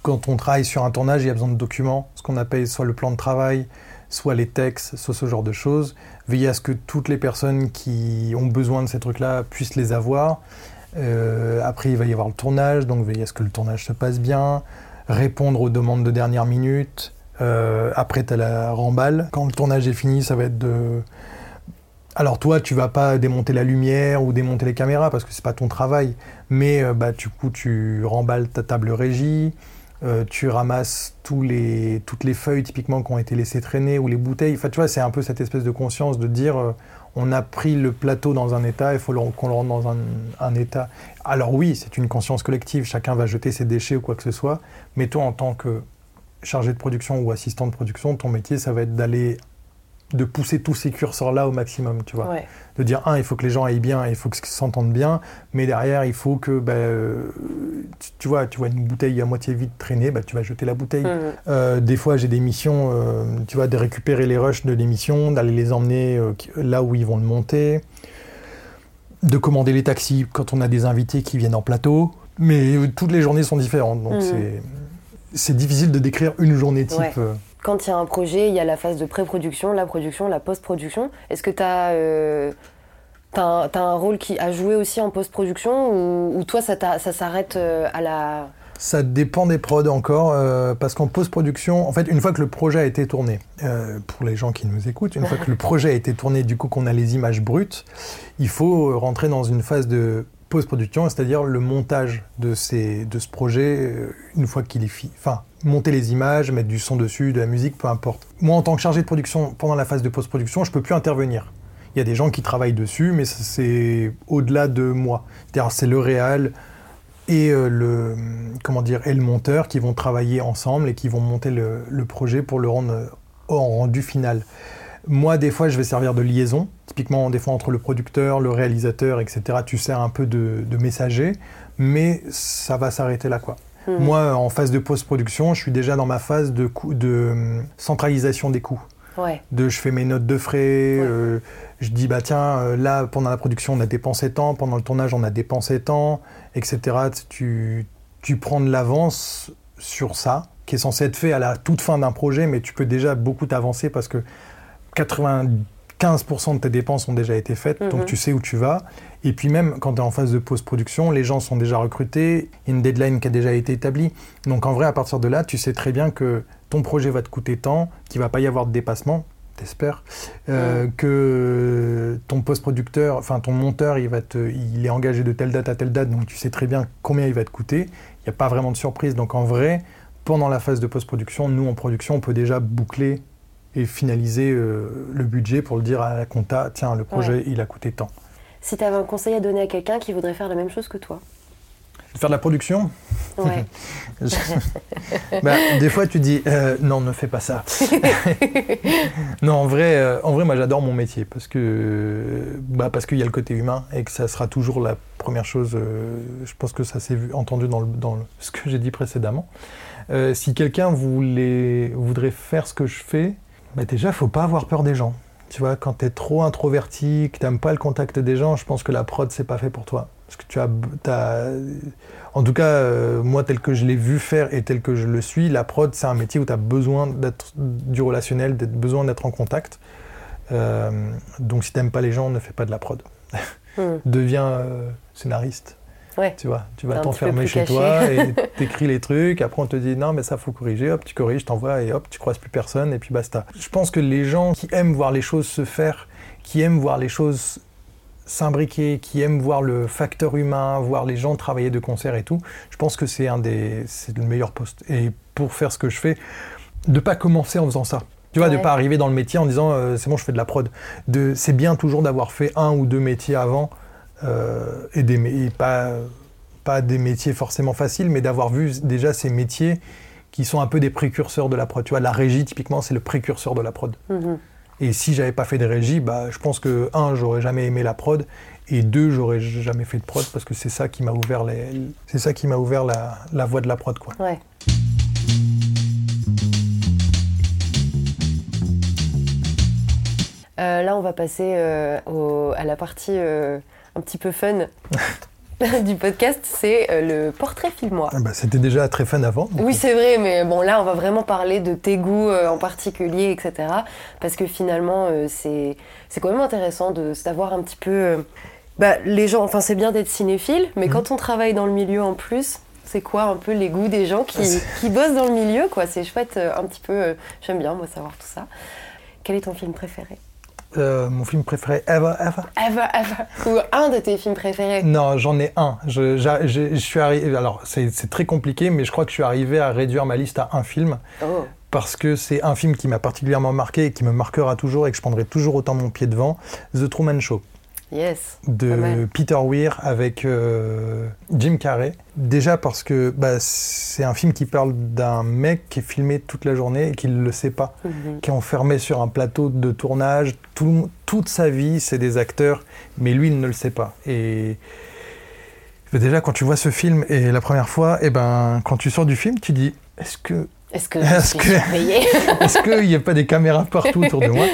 S2: quand on travaille sur un tournage, il y a besoin de documents, ce qu'on appelle soit le plan de travail, soit les textes, soit ce genre de choses. Veiller à ce que toutes les personnes qui ont besoin de ces trucs-là puissent les avoir. Après, il va y avoir le tournage, donc veiller à ce que le tournage se passe bien, répondre aux demandes de dernière minute. Euh, après, tu la remballe. Quand le tournage est fini, ça va être de. Alors toi, tu vas pas démonter la lumière ou démonter les caméras parce que c'est pas ton travail, mais euh, bah, du coup, tu remballes ta table régie, euh, tu ramasses tous les, toutes les feuilles typiquement qui ont été laissées traîner ou les bouteilles. Enfin, tu vois, c'est un peu cette espèce de conscience de dire on a pris le plateau dans un état, il faut qu'on le rende dans un, un état. Alors oui, c'est une conscience collective, chacun va jeter ses déchets ou quoi que ce soit, mais toi, en tant que chargé de production ou assistant de production, ton métier, ça va être d'aller de pousser tous ces curseurs-là au maximum, tu vois
S1: Ouais.
S2: de dire un, il faut que les gens aillent bien, il faut qu'ils s'entendent bien, mais derrière, il faut que, bah, tu, vois, tu vois une bouteille à moitié vide traîner, bah, tu vas jeter la bouteille.
S1: Mhm.
S2: Euh, des fois, j'ai des missions, euh, tu vois, de récupérer les rushs de l'émission, d'aller les emmener euh, là où ils vont le monter, de commander les taxis quand on a des invités qui viennent en plateau. Mais toutes les journées sont différentes, donc
S1: Mhm.
S2: c'est c'est difficile de décrire une journée type.
S1: Ouais.
S2: euh.
S1: Quand il y a un projet, il y a la phase de pré-production, la production, la post-production. Est-ce que tu as, un, t'as un rôle qui a joué aussi en post-production ou, ou toi, ça, ça s'arrête euh, à la,
S2: Ça dépend des prods encore, euh, parce qu'en post-production, en fait, une fois que le projet a été tourné, euh, pour les gens qui nous écoutent, une fois que le projet a été tourné, du coup qu'on a les images brutes, il faut rentrer dans une phase de post-production, c'est-à-dire le montage de, ces, de ce projet euh, une fois qu'il est fini. Enfin, monter les images, mettre du son dessus, de la musique, peu importe. Moi, en tant que chargé de production, pendant la phase de post-production, je peux plus intervenir. Il y a des gens qui travaillent dessus, mais c'est au-delà de moi. C'est-à-dire, c'est le réal et euh, le comment dire et le monteur qui vont travailler ensemble et qui vont monter le, le projet pour le rendre euh, en rendu final. Moi, des fois, je vais servir de liaison. Typiquement, des fois, entre le producteur, le réalisateur, etc., tu sers un peu de, de messager, mais ça va s'arrêter là, quoi.
S1: Hmm.
S2: Moi, en phase de post-production, je suis déjà dans ma phase de, euh, centralisation des coûts.
S1: Ouais.
S2: De, je fais mes notes de frais, euh, je dis, bah tiens, euh, là, pendant la production, on a dépensé tant, pendant le tournage, on a dépensé tant, etc. Tu, tu prends de l'avance sur ça, qui est censé être fait à la toute fin d'un projet, mais tu peux déjà beaucoup t'avancer parce que 95% de tes dépenses ont déjà été faites,
S1: Mhm.
S2: donc tu sais où tu vas. Et puis même quand tu es en phase de post-production, les gens sont déjà recrutés, il y a une deadline qui a déjà été établie. Donc en vrai, à partir de là, tu sais très bien que ton projet va te coûter tant, qu'il va pas y avoir de dépassement, t'espères, euh, que ton post-producteur, enfin ton monteur, il, va te, il est engagé de telle date à telle date, donc tu sais très bien combien il va te coûter. Il n'y a pas vraiment de surprise. Donc en vrai, pendant la phase de post-production, nous en production, on peut déjà boucler et finaliser euh, le budget pour le dire à la compta, tiens, le projet, il a coûté tant.
S1: Si tu avais un conseil à donner à quelqu'un qui voudrait faire la même chose que toi?
S2: Faire de la production?
S1: Ouais.
S2: Bah, Des fois, tu dis euh, non, ne fais pas ça. non, en vrai, euh, en vrai moi j'adore mon métier parce que bah, parce qu'il y a le côté humain et que ça sera toujours la première chose. je pense que ça s'est entendu dans, le- dans le- ce que j'ai dit précédemment. Si quelqu'un voulait, voudrait faire ce que je fais, bah, déjà, faut pas avoir peur des gens. Tu vois, quand tu es trop introverti, que tu n'aimes pas le contact des gens, je pense que la prod, c'est pas fait pour toi. Parce que tu as, en tout cas, euh, moi, tel que je l'ai vu faire et tel que je le suis, la prod, c'est un métier où tu as besoin d'être du relationnel, d'être besoin d'être en contact. Euh, donc, si t'aimes pas les gens, ne fais pas de la prod.
S1: Hmm.
S2: Deviens euh, scénariste.
S1: Ouais.
S2: Tu vois, tu vas t'enfermer chez
S1: caché.
S2: toi et t'écris les trucs. Après, on te dit non, mais ça faut corriger. Hop, tu corriges, t'envoies et hop, tu croises plus personne et puis basta. Je pense que les gens qui aiment voir les choses se faire, qui aiment voir les choses s'imbriquer, qui aiment voir le facteur humain, voir les gens travailler de concert et tout, je pense que c'est un des, c'est le meilleur poste. Et pour faire ce que je fais, de pas commencer en faisant ça. Tu vois, de
S1: Ouais.
S2: pas arriver dans le métier en disant euh, c'est bon, je fais de la prod. De, c'est bien toujours d'avoir fait un ou deux métiers avant euh, et, des, mé- et pas, pas des métiers forcément faciles, mais d'avoir vu déjà ces métiers qui sont un peu des précurseurs de la prod. Tu vois, la régie, typiquement, c'est le précurseur de la prod.
S1: Mhm.
S2: Et si j'avais pas fait de régie, bah, je pense que, un, j'aurais jamais aimé la prod, et deux, j'aurais jamais fait de prod parce que c'est ça qui m'a ouvert, les, c'est ça qui m'a ouvert la, la voie de la prod. Quoi.
S1: Ouais. Euh, là, on va passer euh, au- à la partie euh, un petit peu fun du podcast, c'est euh, le portrait filmois.
S2: Ah bah, c'était déjà très fun avant. donc,
S1: Oui, c'est vrai, mais bon, là, on va vraiment parler de tes goûts euh, en particulier, etc. Parce que finalement, euh, c'est c'est quand même intéressant de savoir un petit peu. euh, bah, les gens, enfin, c'est bien d'être cinéphile, mais
S2: Mhm.
S1: quand on travaille dans le milieu en plus, c'est quoi un peu les goûts des gens qui, qui bossent dans le milieu, quoi? C'est chouette, euh, un petit peu. euh, J'aime bien, moi, savoir tout ça. Quel est ton film préféré?
S2: Euh, mon film préféré ever, ever
S1: Ever, ever. Ou un de tes films préférés
S2: Non, j'en ai un. Je, j'a- je- je suis arrivé. Alors, c'est c'est très compliqué, mais je crois que je suis arrivé à réduire ma liste à un film
S1: Oh.
S2: parce que c'est un film qui m'a particulièrement marqué et qui me marquera toujours et que je prendrai toujours autant mon pied devant. The Truman Show
S1: Yes.
S2: De. Peter Weir avec euh, Jim Carrey. Déjà parce que bah, c'est un film qui parle d'un mec qui est filmé toute la journée et qui ne le sait pas,
S1: Mhm.
S2: qui est enfermé sur un plateau de tournage. Tout- toute sa vie, c'est des acteurs, mais lui, il ne le sait pas. Et déjà, quand tu vois ce film et la première fois, et ben, quand tu sors du film, tu dis est-ce que
S1: Est-ce que
S2: Est-ce qu'il n'y a pas des caméras partout autour de moi?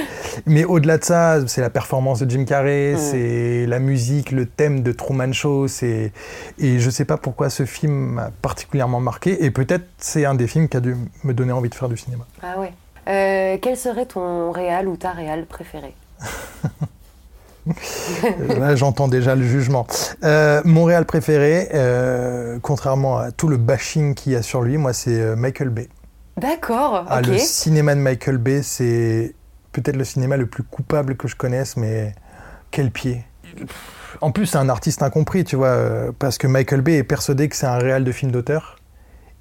S2: Mais au-delà de ça, c'est la performance de Jim Carrey,
S1: Mm.
S2: c'est la musique, le thème de Truman Show. c'est- Et je ne sais pas pourquoi ce film m'a particulièrement marqué. Et peut-être c'est un des films qui a dû me donner envie de faire du cinéma.
S1: Ah ouais. Euh, quel serait ton réal ou ta réal préférée?
S2: Là, j'entends déjà le jugement. Euh, mon réal préféré, euh, contrairement à tout le bashing qu'il y a sur lui, moi, c'est euh, Michael Bay.
S1: D'accord,
S2: Ah, le cinéma de Michael Bay, c'est peut-être le cinéma le plus coupable que je connaisse, mais quel pied. En plus, c'est un artiste incompris, tu vois, euh, parce que Michael Bay est persuadé que c'est un réal de film d'auteur.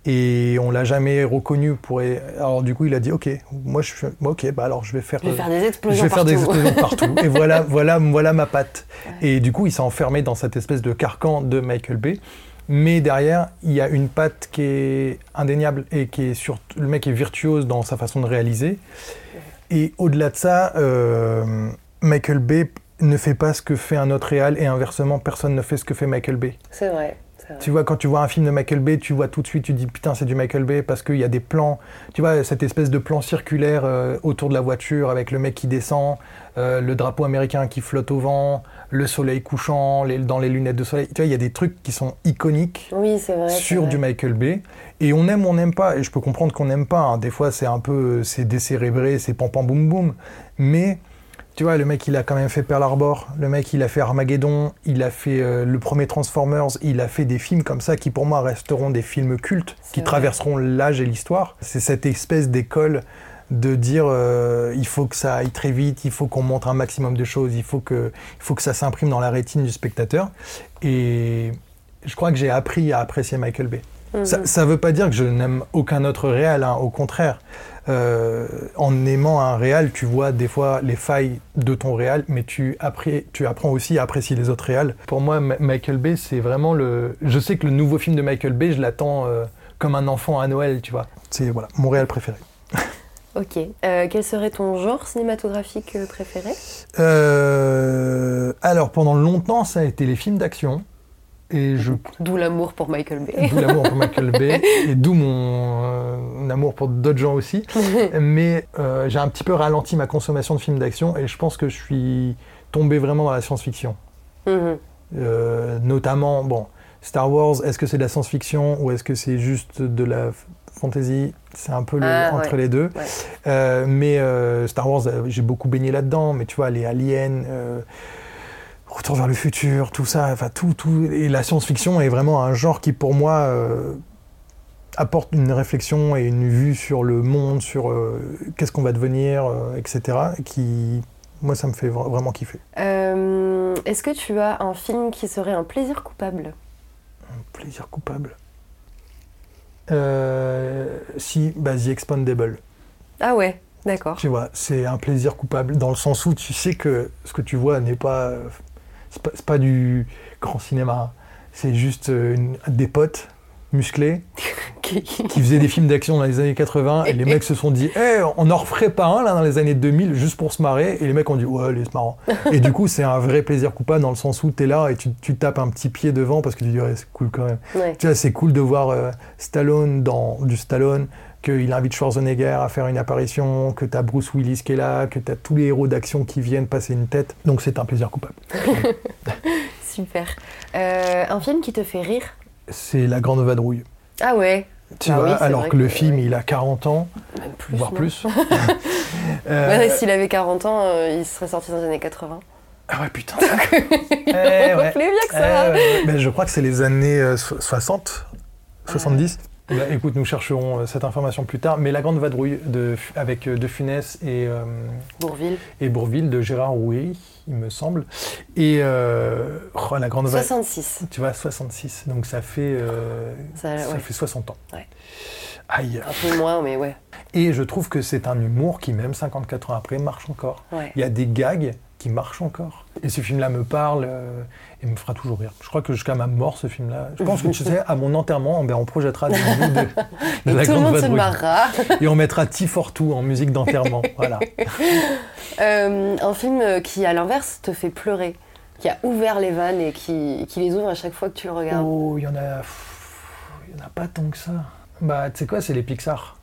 S2: Et on l'a jamais reconnu pour. Alors du coup, il a dit, ok, moi je suis, ok, bah alors je vais faire.
S1: Je vais
S2: euh,
S1: faire des explosions
S2: je vais faire des
S1: partout.
S2: explosions partout. Et voilà, voilà, voilà ma patte. Et du coup, il s'est enfermé dans cette espèce de carcan de Michael Bay. Mais derrière, il y a une patte qui est indéniable et qui est sur le mec est virtuose dans sa façon de réaliser. Et au-delà de ça, euh, Michael Bay ne fait pas ce que fait un autre réal et inversement, personne ne fait ce que fait Michael Bay.
S1: C'est vrai.
S2: Tu vois, quand tu vois un film de Michael Bay, tu vois tout de suite, tu dis putain, c'est du Michael Bay parce qu'il y a des plans, tu vois, cette espèce de plan circulaire euh, autour de la voiture avec le mec qui descend, euh, le drapeau américain qui flotte au vent, le soleil couchant les- dans les lunettes de soleil. Tu vois, il y a des trucs qui sont iconiques
S1: Oui, vrai.
S2: sur du Michael Bay. Et on aime, on n'aime pas. Et je peux comprendre qu'on n'aime pas. hein. Des fois, c'est un peu, c'est décérébré, c'est pam pam boum boum. Mais tu vois, le mec, il a quand même fait Pearl Harbor. Le mec, il a fait Armageddon. Il a fait euh, le premier Transformers. Il a fait des films comme ça qui, pour moi, resteront des films cultes, qui
S1: vrai.
S2: traverseront l'âge et l'histoire. C'est cette espèce d'école de dire euh, il faut que ça aille très vite, il faut qu'on montre un maximum de choses, il faut que, il faut que ça s'imprime dans la rétine du spectateur. Et je crois que j'ai appris à apprécier Michael Bay.
S1: Mhm.
S2: Ça ne veut pas dire que je n'aime aucun autre réal, hein, au contraire. Euh, en aimant un réal, tu vois des fois les failles de ton réal, mais tu, tu apprends aussi à apprécier les autres réals. Pour moi, Michael Bay, c'est vraiment le. Je sais que le nouveau film de Michael Bay, je l'attends euh, comme un enfant à Noël, tu vois. C'est voilà, mon réal préféré.
S1: Ok. Euh, quel serait ton genre cinématographique euh, préféré?
S2: Euh, alors pendant longtemps, ça a été les films d'action. Et je
S1: D'où l'amour pour Michael Bay.
S2: D'où l'amour pour Michael Bay et d'où mon euh, amour pour d'autres gens aussi. Mais j'ai un petit peu ralenti ma consommation de films d'action et je pense que je suis tombé vraiment dans la science-fiction.
S1: Mhm.
S2: Notamment, bon, Star Wars, est-ce que c'est de la science-fiction ou est-ce que c'est juste de la fantasy C'est un peu le-
S1: Ah,
S2: entre
S1: ouais.
S2: les deux.
S1: Ouais.
S2: Euh, mais euh, Star Wars, euh, j'ai beaucoup baigné là-dedans. Mais tu vois, les aliens, euh, Retour vers le futur, tout ça, enfin tout, tout. Et la science-fiction est vraiment un genre qui, pour moi, apporte une réflexion et une vue sur le monde, sur qu'est-ce qu'on va devenir, etc. Qui, moi, ça me fait vra- vraiment kiffer.
S1: Euh, Est-ce que tu as un film qui serait un plaisir coupable?
S2: Plaisir coupable? Euh, si, bah, The Expandable.
S1: Ah ouais, d'accord.
S2: Tu vois, c'est un plaisir coupable dans le sens où tu sais que ce que tu vois n'est pas, euh, c'est pas, pas du grand cinéma. C'est juste euh, une- des potes musclés qui faisaient des films d'action dans les années 80 et les mecs se sont dit, Eh, on en referait pas un là dans les années 2000 juste pour se marrer et les mecs ont dit ouais, c'est marrant. et du coup, c'est un vrai plaisir coupable dans le sens où t'es là et tu, tu tapes un petit pied devant parce que tu dis ouais, c'est cool quand même.
S1: Ouais.
S2: Tu vois, c'est cool de voir euh, Stallone dans du Stallone, qu'il invite Schwarzenegger à faire une apparition, que t'as Bruce Willis qui est là, que t'as tous les héros d'action qui viennent passer une tête. Donc c'est un plaisir coupable.
S1: Super. Euh, un film qui te fait rire?
S2: C'est la grande vadrouille.
S1: Ah ouais.
S2: Tu
S1: Ah
S2: vois,
S1: oui,
S2: alors que le film, il a 40 ans,
S1: Même plus.
S2: voire
S1: non
S2: plus. Euh,
S1: Ouais, S'il avait 40 ans, euh, il serait sorti dans les années 80.
S2: Ah ouais, putain. Eh ouais.
S1: Plus vieux que
S2: Eh
S1: ça.
S2: Ben, je crois que c'est les années euh, so- 60, 70. Bah, écoute, nous chercherons euh, cette information plus tard. Mais La Grande Vadrouille de, avec euh, De Funès et, euh,
S1: Bourville.
S2: et Bourville de Gérard Rouet, il me semble. Et euh, oh, La Grande Vadrouille.
S1: 66.
S2: Tu vois, 66. Donc ça fait, euh,
S1: Ça,
S2: ça
S1: ouais.
S2: fait 60 ans.
S1: Ouais.
S2: Aïe.
S1: Un peu moins, mais ouais.
S2: Et je trouve que c'est un humour qui, même 54 ans après, marche encore.
S1: ouais.
S2: Il y a des gags qui marchent encore. Et ce film-là me parle euh, et me fera toujours rire. Je crois que jusqu'à ma mort, ce film-là. Je pense que tu sais, à mon enterrement, ben, on projettera des bouts de, de
S1: Et
S2: la
S1: tout le monde se.
S2: Et on mettra T for Two en musique d'enterrement. voilà.
S1: Euh, un film qui, à l'inverse, te fait pleurer. Qui a ouvert les vannes et qui, qui les ouvre à chaque fois que tu le regardes.
S2: Oh, il y en a. Il y en a pas tant que ça. Bah, tu sais quoi, c'est les Pixar.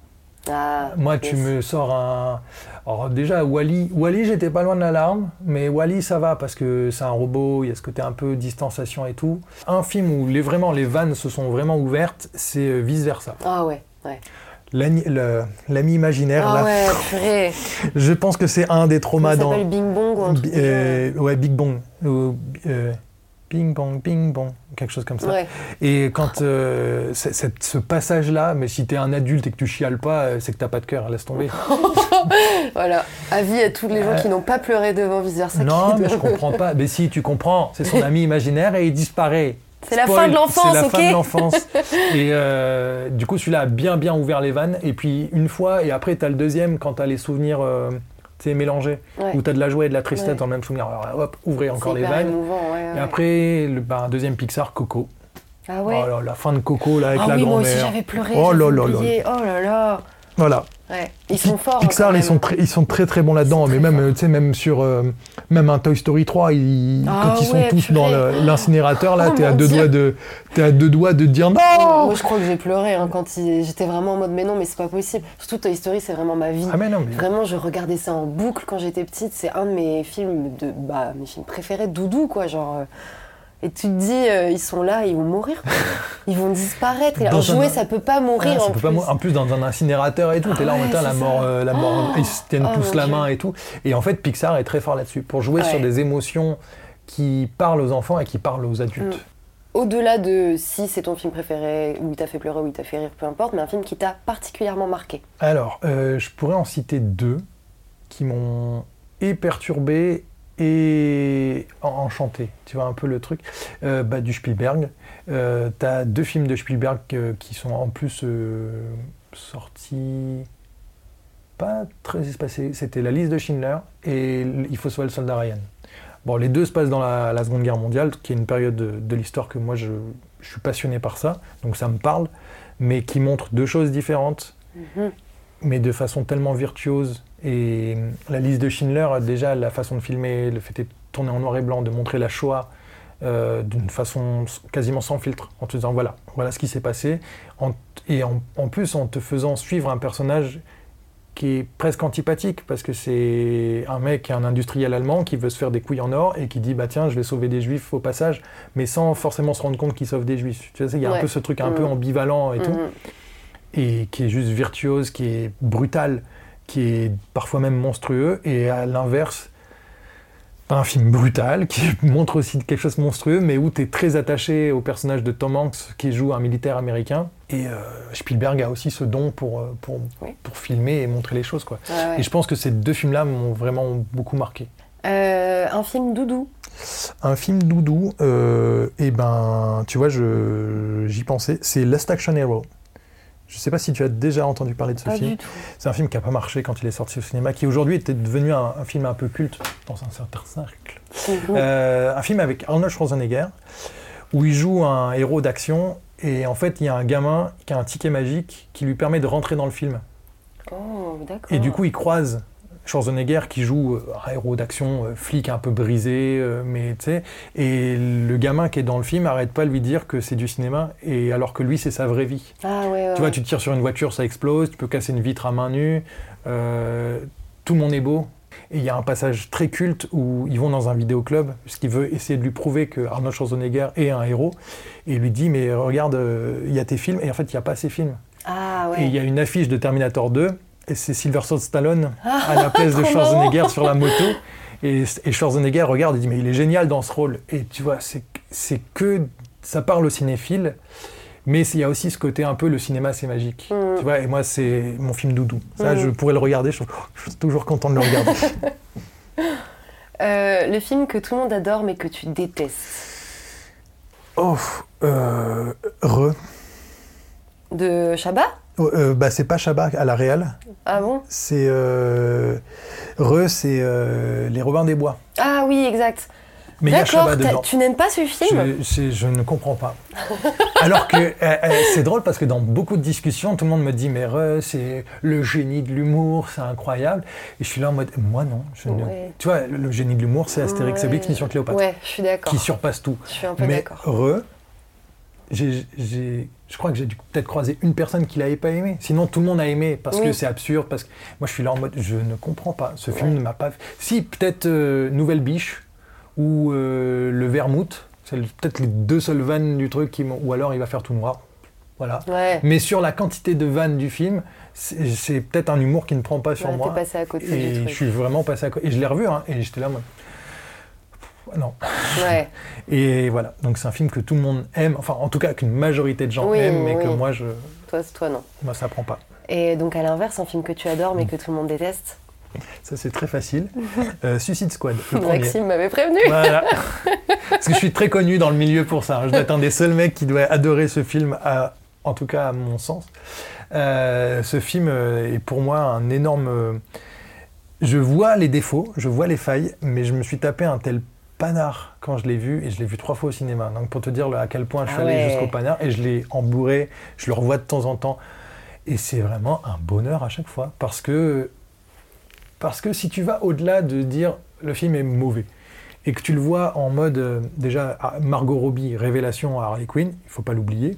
S1: Ah,
S2: Moi, tu me sors un. Alors, déjà, Wally, Wally j'étais pas loin de la larme, mais Wally, ça va parce que c'est un robot, il y a ce côté un peu distanciation et tout. Un film où les, vraiment les vannes se sont vraiment ouvertes, c'est euh, Vice Versa.
S1: Ah ouais, ouais.
S2: L'ami imaginaire,
S1: Ah
S2: là,
S1: ouais, purée.
S2: je pense que c'est un des traumas
S1: Ça
S2: dans.
S1: s'appelle Bing Bong ou un truc
S2: euh, ouais, Big Bang. Ou, euh, Bing Bang, Bing Bang, quelque chose comme ça.
S1: Ouais.
S2: Et quand euh, ce passage-là, mais si t'es un adulte et que tu chiales pas, euh, c'est que t'as pas de cœur, laisse tomber.
S1: Voilà, avis à tous les gens qui n'ont pas pleuré devant versa.
S2: non, mais je comprends pas. Mais si, tu comprends, c'est son ami imaginaire et il disparaît.
S1: C'est la fin de l'enfance,
S2: C'est la fin de l'enfance. Et euh, du coup, celui-là a bien, bien ouvert les vannes. Et puis, une fois, et après, t'as le deuxième quand t'as les souvenirs, tu.
S1: Ouais.
S2: Où t'as de la joie et de la tristesse dans le même souvenir. Alors, hop, ouvrez encore les vannes.
S1: émouvant,
S2: Et après, le, bah, un deuxième Pixar, Coco.
S1: Ah ouais
S2: Oh là, la fin de Coco, là, avec
S1: Ah
S2: la
S1: oui, moi aussi
S2: grand-mère.
S1: j'avais pleuré.
S2: Oh là là là.
S1: Oh là là.
S2: Voilà.
S1: Ouais. Ils sont forts. hein,
S2: Pixar, ils sont, très, ils sont très très bons là-dedans, mais même,
S1: forts.
S2: tu sais, même sur euh, même un Toy Story 3, ils-
S1: Ah
S2: quand ils sont
S1: ouais,
S2: tous dans l'incinérateur, là,
S1: Oh
S2: t'es à deux doigts de, t'es à deux doigts de dire non.
S1: Moi je crois que j'ai pleuré hein, quand il- j'étais vraiment en mode mais non mais c'est pas possible. Surtout Toy Story c'est vraiment ma vie.
S2: Ah mais non, mais
S1: Vraiment je regardais ça en boucle quand j'étais petite. C'est un de mes films de bah mes films préférés doudou quoi genre. euh, Et tu te dis euh, ils sont là ils vont mourir. Ils vont disparaître. Et
S2: Dans
S1: un jouet
S2: un-
S1: ça peut pas mourir
S2: Ah, ça
S1: en
S2: peut
S1: plus.
S2: pas mou- en plus dans un incinérateur et tout, t'es là en
S1: Ah
S2: même temps
S1: ouais,
S2: la mort, euh, la mort,
S1: Oh
S2: ils se tiennent
S1: Oh
S2: tous la
S1: Dieu.
S2: main et tout. Et en fait, Pixar est très fort là-dessus pour jouer
S1: Ouais.
S2: sur des émotions qui parlent aux enfants et qui parlent aux adultes.
S1: Mm. Au-delà de si c'est ton film préféré, ou il t'a fait pleurer, ou il t'a fait rire, peu importe, mais un film qui t'a particulièrement marqué.
S2: Alors, euh, je pourrais en citer deux qui m'ont et perturbé et en- enchanté. Tu vois un peu le truc. Euh, bah, du Spielberg. Euh, T'as deux films de Spielberg euh, qui sont en plus euh, sortis pas très espacés. C'était La liste de Schindler et Il faut sauver le soldat Ryan. Bon, les deux se passent dans la, la Seconde Guerre mondiale, qui est une période de, de l'histoire que moi je, je suis passionné par ça, donc ça me parle, mais qui montre deux choses différentes
S1: Mhm.
S2: mais de façon tellement virtuose. Et la liste de Schindler, déjà, la façon de filmer, le fait de tourner en noir et blanc, de montrer la Shoah euh, d'une façon quasiment sans filtre, en te disant voilà, voilà ce qui s'est passé. En- et en, en plus, en te faisant suivre un personnage qui est presque antipathique, parce que c'est un mec, un industriel allemand qui veut se faire des couilles en or et qui dit bah tiens, je vais sauver des juifs au passage, mais sans forcément se rendre compte qu'il sauve des juifs. Tu sais, il y a un peu ce truc un
S1: Mhm.
S2: peu ambivalent et tout
S1: Mhm.
S2: et qui est juste virtuose, qui est brutal, qui est parfois même monstrueux, et à l'inverse, un film brutal qui montre aussi quelque chose de monstrueux, mais où tu es très attaché au personnage de Tom Hanks qui joue un militaire américain. Et euh, Spielberg a aussi ce don pour, euh, pour,
S1: Oui.
S2: pour filmer et montrer les choses. Quoi.
S1: Ouais.
S2: Et je pense que ces deux films-là m'ont vraiment beaucoup marqué.
S1: Euh, un film doudou.
S2: Un film doudou, euh, et ben, tu vois, je- j'y pensais, c'est Last Action Hero. Je sais pas si tu as déjà entendu parler de ce
S1: Pas
S2: film. C'est un film qui n'a pas marché quand il est sorti au cinéma, qui aujourd'hui était devenu un, un film un peu culte dans un certain cercle.
S1: Mhm.
S2: Euh, un film avec Arnold Schwarzenegger, où il joue un héros d'action, et en fait, il y a un gamin qui a un ticket magique qui lui permet de rentrer dans le film.
S1: Oh, d'accord.
S2: Et du coup, il croise Schwarzenegger qui joue euh, un héros d'action, euh, flic un peu brisé, euh, mais tu sais, et le gamin qui est dans le film arrête pas de lui dire que c'est du cinéma, et alors que lui, c'est sa vraie vie.
S1: Ah ouais, ouais.
S2: Tu vois,
S1: ouais.
S2: tu tires sur une voiture, ça explose, tu peux casser une vitre à main nue, euh, tout le monde est beau. Et il y a un passage très culte où ils vont dans un vidéoclub, puisqu'il veut essayer de lui prouver que Arnold Schwarzenegger est un héros, et il lui dit, mais regarde, euh, il y a tes films, et en fait, il n'y a pas ces films.
S1: Ah
S2: Et il y a une affiche de Terminator 2, et c'est Sylvester Stallone à la place de Schwarzenegger sur la moto. Et, et Schwarzenegger regarde et dit mais il est génial dans ce rôle. Et tu vois, c'est que ça parle aux cinéphiles, mais il y a aussi ce côté un peu le cinéma c'est magique.
S1: Mm.
S2: Tu vois, et moi c'est mon film doudou. Ça,
S1: Mm.
S2: je pourrais le regarder. Je, je suis toujours content de le regarder.
S1: Euh, le film que tout le monde adore mais que tu détestes.
S2: oh, euh, re.
S1: De Chabat
S2: euh, bah c'est pas Shabak à la Real.
S1: Ah bon?
S2: C'est euh, re, c'est euh, les Robins des Bois.
S1: Ah oui, exact.
S2: Mais il y a Chabat dedans.
S1: tu n'aimes pas ce film?
S2: Je, je- je ne comprends pas. Alors que c'est drôle parce que dans beaucoup de discussions, tout le monde me dit mais Re, c'est le génie de l'humour, c'est incroyable. Et je suis là en mode moi non. Je ne-. Tu vois, le, génie de l'humour, c'est Astérix
S1: Ouais.
S2: Obélix Mission Cléopâtre,
S1: Ouais, je suis d'accord.
S2: qui surpasse tout.
S1: Je suis un peu
S2: Mais
S1: d'accord.
S2: Re, j'ai- j'ai- je crois que j'ai dû peut-être croiser une personne qui l'avait pas aimé. Sinon, tout le monde a aimé parce que
S1: Oui.
S2: c'est absurde. Parce que moi, je suis là en mode, je ne comprends pas. Ce film ne m'a pas. Si peut-être euh, Nouvelle Biche ou euh, le Vermouth, c'est peut-être les deux seules vannes du truc qui m'ont. Ou alors, il va faire tout noir. Voilà.
S1: Ouais.
S2: Mais sur la quantité de vannes du film, c'est c'est peut-être un humour qui ne prend pas sur
S1: Ouais,
S2: moi.
S1: Passé à côté
S2: Et
S1: du
S2: je suis vraiment passé à côté. Et je l'ai revu, hein, et j'étais là, moi. Non.
S1: Ouais.
S2: Et voilà. Donc c'est un film que tout le monde aime, enfin en tout cas qu'une majorité de gens
S1: Oui,
S2: aiment, mais que moi, je,
S1: Toi, toi, non.
S2: moi ça prend pas.
S1: Et donc, à l'inverse, un film que tu adores
S2: Mm.
S1: mais que tout le monde déteste.
S2: Ça c'est très facile. Euh, Suicide Squad, le.
S1: Maxime m'avait prévenu.
S2: Voilà. Parce que je suis très connu dans le milieu pour ça. hein. Je dois être un des seuls mecs qui doit adorer ce film, à- en tout cas à mon sens. Euh, ce film euh, est pour moi un énorme. Je vois les défauts, je vois les failles, mais je me suis tapé un tel panard quand je l'ai vu, et je l'ai vu trois fois au cinéma. Donc pour te dire à quel point je suis
S1: Ah
S2: allé
S1: ouais.
S2: jusqu'au panard, et je l'ai embourré, je le revois de temps en temps. Et c'est vraiment un bonheur à chaque fois, parce que, parce que si tu vas au-delà de dire le film est mauvais, et que tu le vois en mode, euh, déjà, ah, Margot Robbie, révélation à Harley Quinn, il faut pas l'oublier,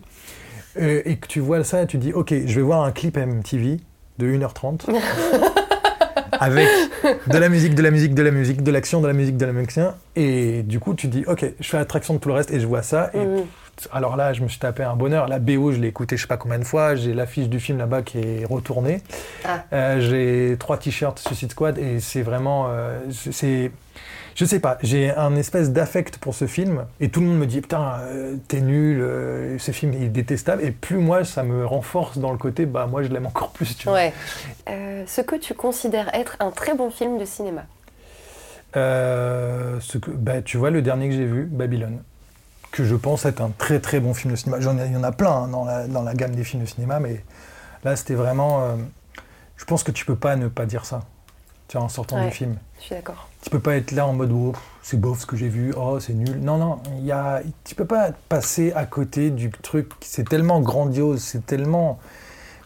S2: euh, et que tu vois ça et tu dis, ok, je vais voir un clip MTV de 1h30, avec de la musique, de la musique, de la musique, de l'action, de la musique, de la musique, et du coup tu dis, ok, je fais attraction de tout le reste, et je vois ça, et
S1: Mhm.
S2: alors là, je me suis tapé un bonheur. La BO, je l'ai écouté je sais pas combien de fois. J'ai l'affiche du film là-bas qui est retournée.
S1: Ah.
S2: Euh, j'ai trois t-shirts Suicide Squad et c'est vraiment. euh, c'est-. Je sais pas, j'ai un espèce d'affect pour ce film et tout le monde me dit Putain, euh, t'es nul, euh, ce film est détestable. Et plus moi, ça me renforce dans le côté Bah, moi, je l'aime encore plus, tu vois.
S1: Ouais. Euh, ce que tu considères être un très bon film de cinéma.
S2: Euh, ce que, bah, tu vois, le dernier que j'ai vu, Babylone, que je pense être un très très bon film de cinéma. J'en ai- il y en a plein hein, dans, la, dans la gamme des films de cinéma, mais là c'était vraiment. euh, je pense que tu peux pas ne pas dire ça, tu vois, en sortant
S1: Ouais.
S2: du film.
S1: Je suis d'accord.
S2: Tu peux pas être là en mode oh, c'est bof ce que j'ai vu, oh c'est nul. Non, non, y a, tu peux pas passer à côté du truc. C'est tellement grandiose, c'est tellement.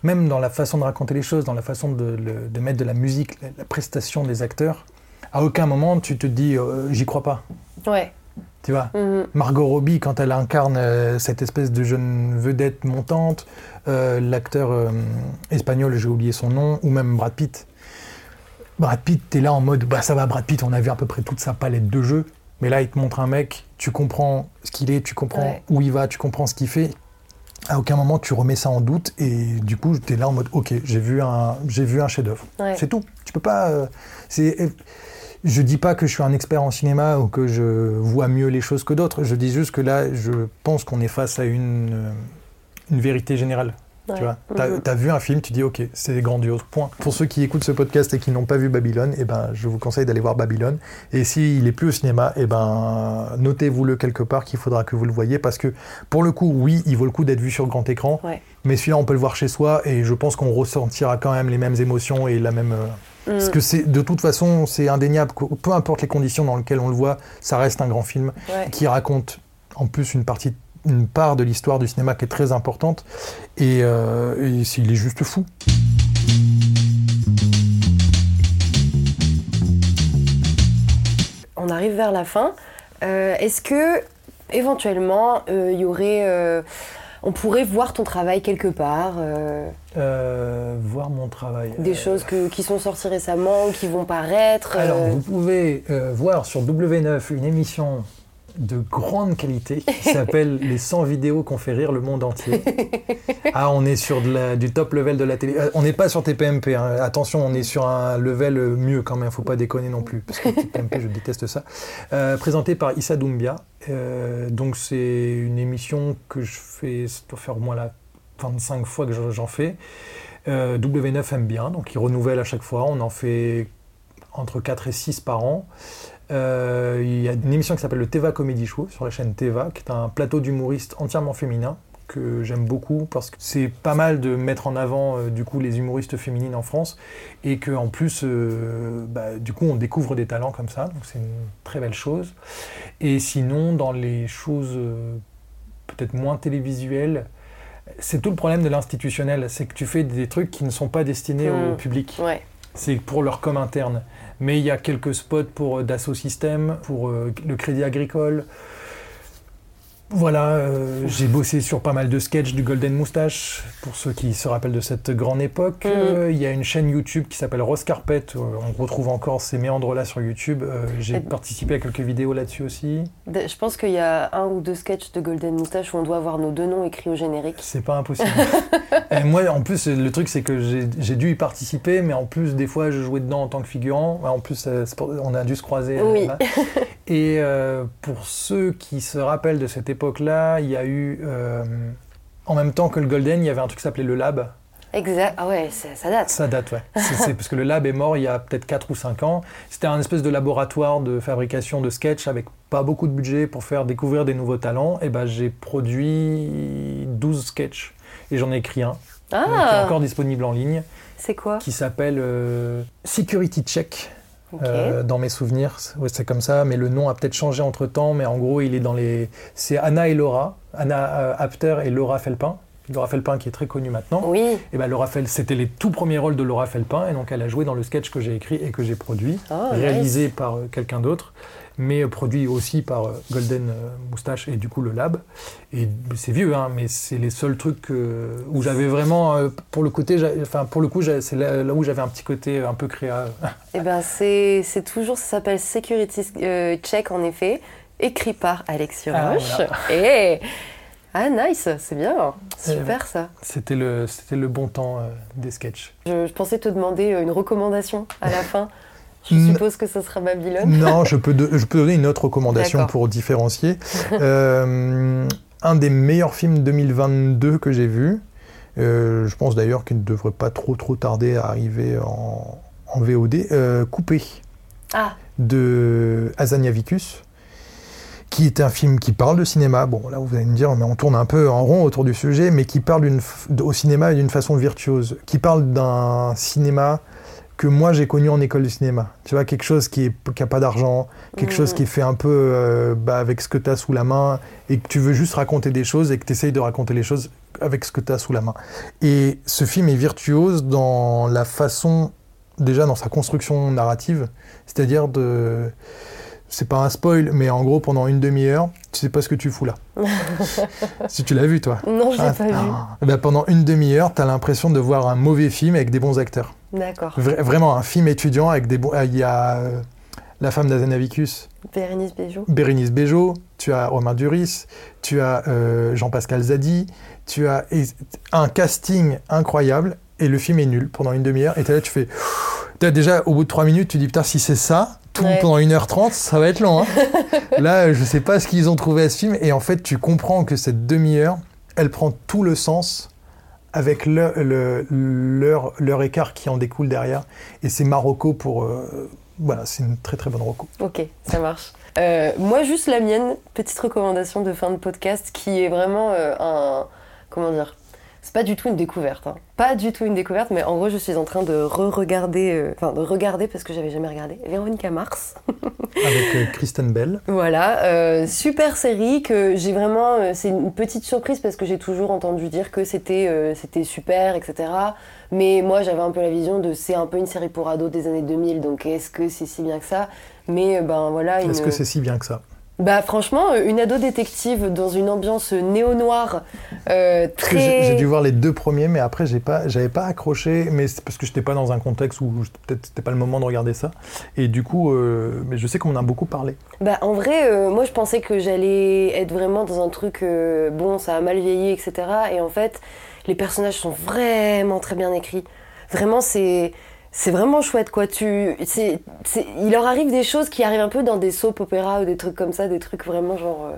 S2: Même dans la façon de raconter les choses, dans la façon de, mettre de la musique, la, la prestation des acteurs, à aucun moment tu te dis euh, j'y crois pas.
S1: Ouais.
S2: Tu vois?
S1: Mhm.
S2: Margot Robbie, quand elle incarne euh, cette espèce de jeune vedette montante, euh, l'acteur euh, espagnol, j'ai oublié son nom, ou même Brad Pitt. Brad Pitt, t'es là en mode, bah ça va, Brad Pitt, on a vu à peu près toute sa palette de jeux, mais là il te montre un mec, tu comprends ce qu'il est, tu comprends
S1: Ouais.
S2: où il va, tu comprends ce qu'il fait. À aucun moment tu remets ça en doute et du coup t'es là en mode, ok, j'ai vu un, j'ai vu un chef-d'œuvre.
S1: Ouais.
S2: C'est tout. Tu peux pas. euh, c'est. Je dis pas que je suis un expert en cinéma ou que je vois mieux les choses que d'autres. Je dis juste que là, je pense qu'on est face à une, euh, une vérité générale.
S1: Ouais.
S2: Tu vois, t'as
S1: Mhm.
S2: as vu un film, tu dis ok, c'est grandiose. Point. Pour ceux qui écoutent ce podcast et qui n'ont pas vu Babylone, eh ben, je vous conseille d'aller voir Babylone. Et s'il est plus au cinéma, eh ben, notez-vous-le quelque part qu'il faudra que vous le voyez parce que pour le coup, oui, il vaut le coup d'être vu sur grand écran.
S1: Ouais.
S2: Mais celui-là, on peut le voir chez soi et je pense qu'on ressentira quand même les mêmes émotions et la même. euh,
S1: Mhm.
S2: parce que c'est de toute façon, c'est indéniable. Peu importe les conditions dans lesquelles on le voit, ça reste un grand film
S1: Ouais.
S2: qui raconte en plus une partie, une part de l'histoire du cinéma qui est très importante. Et, euh, et s'il est juste fou.
S1: On arrive vers la fin. Euh, Est-ce que éventuellement euh, il y aurait, euh, on pourrait voir ton travail quelque part, euh,
S2: Euh, voir mon travail.
S1: des
S2: Euh,
S1: choses que- qui sont sorties récemment ou qui vont paraître.
S2: Alors,
S1: euh,
S2: vous pouvez euh, voir sur W9 une émission de grande qualité qui s'appelle Les 100 vidéos qu'on fait rire le monde entier. Ah, on est sur de la- du top level de la télé. Euh, on n'est pas sur TPMP. hein. Attention, on est sur un level euh, mieux quand même. Faut pas déconner non plus. Parce que TPMP, je déteste ça. Euh, présenté par Issa Doumbia. Euh, donc, c'est une émission que je fais, ça doit faire au moins la 25 fois que j'en- j'en fais. Euh, W9 aime bien, donc il renouvelle à chaque fois. On en fait entre 4 et 6 par an. Euh, il y a une émission qui s'appelle le Teva Comedy Show sur la chaîne Teva, qui est un plateau d'humoristes entièrement féminin que j'aime beaucoup parce que c'est pas mal de mettre en avant euh, du coup les humoristes féminines en France et que en plus euh, bah, du coup on découvre des talents comme ça donc c'est une très belle chose et sinon dans les choses peut-être moins télévisuelles c'est tout le problème de l'institutionnel c'est que tu fais des trucs qui ne sont pas destinés au
S1: Mm.
S2: public
S1: Ouais.
S2: c'est pour leur com interne. Mais il y a quelques spots pour euh, Dassault Systèmes, pour euh, le Crédit Agricole. Voilà, euh, j'ai bossé sur pas mal de sketchs du Golden Moustache, pour ceux qui se rappellent de cette grande époque.
S1: Mhm.
S2: Euh, Il y a une chaîne YouTube qui s'appelle Rose Carpet, euh, on retrouve encore ces méandres-là sur YouTube. J'ai
S1: Et-
S2: participé à quelques vidéos là-dessus aussi.
S1: Je pense qu'il y a un ou deux sketchs de Golden Moustache où on doit avoir nos deux noms écrits au générique.
S2: C'est pas impossible. Et moi, en plus, le truc, c'est que j'ai dû y participer, mais en plus, des fois, je jouais dedans en tant que figurant. En plus, on a dû se croiser.
S1: Oui.
S2: Et euh, pour ceux qui se rappellent de cette époque-là, il y a eu, euh, en même temps que le Golden, il y avait un truc qui s'appelait le Lab.
S1: Exact. Ah ouais, ça, ça date.
S2: Ça date, ouais. C'est- parce que le Lab est mort il y a peut-être 4 ou 5 ans. C'était un espèce de laboratoire de fabrication de sketch avec pas beaucoup de budget pour faire découvrir des nouveaux talents. Et ben, j'ai produit 12 sketchs. Et j'en ai écrit un, qui est
S1: Ah,
S2: encore disponible en ligne,
S1: c'est quoi?
S2: Qui s'appelle euh, Security Check. Euh, dans mes souvenirs, c'est- ouais, c'est comme ça, mais le nom a peut-être changé entre temps. Mais en gros, il est dans les. C'est Anna et Laura, Anna euh, Apter et Laura Felpin. Laura Felpin qui est très connue maintenant.
S1: Oui.
S2: Et ben Laura Fel, c'était les tout premiers rôles de Laura Felpin, et donc elle a joué dans le sketch que j'ai écrit et que j'ai produit,
S1: Oh,
S2: réalisé
S1: nice.
S2: par euh, quelqu'un d'autre, mais produit aussi par euh, Golden euh, Moustache et du coup le Lab. Et c'est vieux, hein, mais c'est les seuls trucs où j'avais vraiment, euh, pour le côté, enfin pour le coup, c'est là, là où j'avais un petit côté un peu créa.
S1: Eh ben, c'est toujours, ça s'appelle Security Check en effet, écrit par Alexis
S2: Ah,
S1: Roche.
S2: voilà.
S1: Et ah nice, c'est bien, super
S2: Euh,
S1: ça.
S2: C'était le, c'était le bon temps euh, des sketchs.
S1: Je, je pensais te demander une recommandation à la fin. Je
S2: Mm.
S1: suppose que ça sera Babylone.
S2: Non, je peux, de- je peux donner une autre recommandation pour différencier. Euh, un des meilleurs films 2022 que j'ai vu. euh, je pense d'ailleurs qu'il ne devrait pas trop trop tarder à arriver en, en VOD. euh, Coupé
S1: Ah,
S2: de Azaniavicus, qui est un film qui parle de cinéma. Bon, là, vous allez me dire, mais on tourne un peu en rond autour du sujet, mais qui parle au cinéma d'une façon virtuose, qui parle d'un cinéma que moi j'ai connu en école de cinéma. Tu vois, quelque chose qui n'a pas d'argent, quelque chose qui est fait un peu euh, bah, avec ce que tu as sous la main, et que tu veux juste raconter des choses, et que tu essayes de raconter les choses avec ce que tu as sous la main. Et ce film est virtuose dans la façon, déjà dans sa construction narrative, c'est-à-dire de. C'est pas un spoil, mais en gros, pendant une demi-heure, tu sais pas ce que tu fous là. si tu l'as vu, toi.
S1: non, je l'ai
S2: Ah,
S1: pas vu.
S2: ah. Eh ben, pendant une demi-heure, tu as l'impression de voir un mauvais film avec des bons acteurs.
S1: D'accord.
S2: Vra- vraiment, un film étudiant avec des bons. ah, Il y a euh, la femme d'Azanavicus,
S1: Bérénice Bejo.
S2: Bérénice Bejo, tu as Romain Duris, tu as euh, Jean-Pascal Zadi, tu as un casting incroyable et le film est nul pendant une demi-heure. Et là, tu fais. Déjà, au bout de trois minutes, tu dis putain, si c'est ça, tout
S1: Ouais.
S2: pendant 1h30, ça va être long. hein. là, je sais pas ce qu'ils ont trouvé à ce film. Et en fait, tu comprends que cette demi-heure, elle prend tout le sens avec le- le- leur, écart qui en découle derrière. Et c'est Marocco pour. euh, voilà, c'est une très très bonne Rocco.
S1: Ok, ça marche. Euh, moi, juste la mienne, petite recommandation de fin de podcast qui est vraiment euh, un. Comment dire C'est pas du tout une découverte. hein. Pas du tout une découverte, mais en gros, je suis en train de re-regarder. euh, Enfin, de regarder parce que j'avais jamais regardé. Véronica Mars.
S2: Avec euh, Kristen Bell.
S1: Voilà, euh, super série que j'ai vraiment. c'est une petite surprise parce que j'ai toujours entendu dire que c'était c'était super, etc. Mais moi, j'avais un peu la vision de c'est un peu une série pour ados des années 2000, donc est-ce que c'est si bien que ça? Mais ben voilà.
S2: Est-ce que c'est si bien que ça?
S1: Bah franchement, euh, une ado détective dans une ambiance néo-noire euh,
S2: que j'ai
S1: très.
S2: dû voir les deux premiers, mais après, j'ai pas, j'avais pas accroché, mais c'est parce que j'étais pas dans un contexte où peut-être c'était pas le moment de regarder ça. Et du coup, euh, mais je sais qu'on en a beaucoup parlé.
S1: Bah en vrai, euh, moi je pensais que j'allais être vraiment dans un truc bon, ça a mal vieilli, etc. Et en fait, les personnages sont vraiment très bien écrits. Vraiment, c'est c'est vraiment chouette quoi. Tu, il leur arrive des choses qui arrivent un peu dans des soap opéras ou des trucs comme ça, des trucs vraiment genre. euh,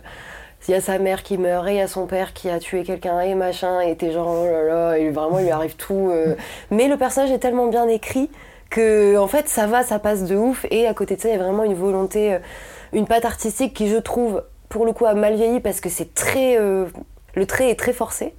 S1: il y a sa mère qui meurt et il y a son père qui a tué quelqu'un et machin et t'es genre oh là là et vraiment il lui arrive tout euh. mais le personnage est tellement bien écrit que en fait ça va ça passe de ouf et à côté de ça il y a vraiment une volonté euh, une patte artistique qui je trouve pour le coup a mal vieilli parce que c'est très euh, le trait est très forcé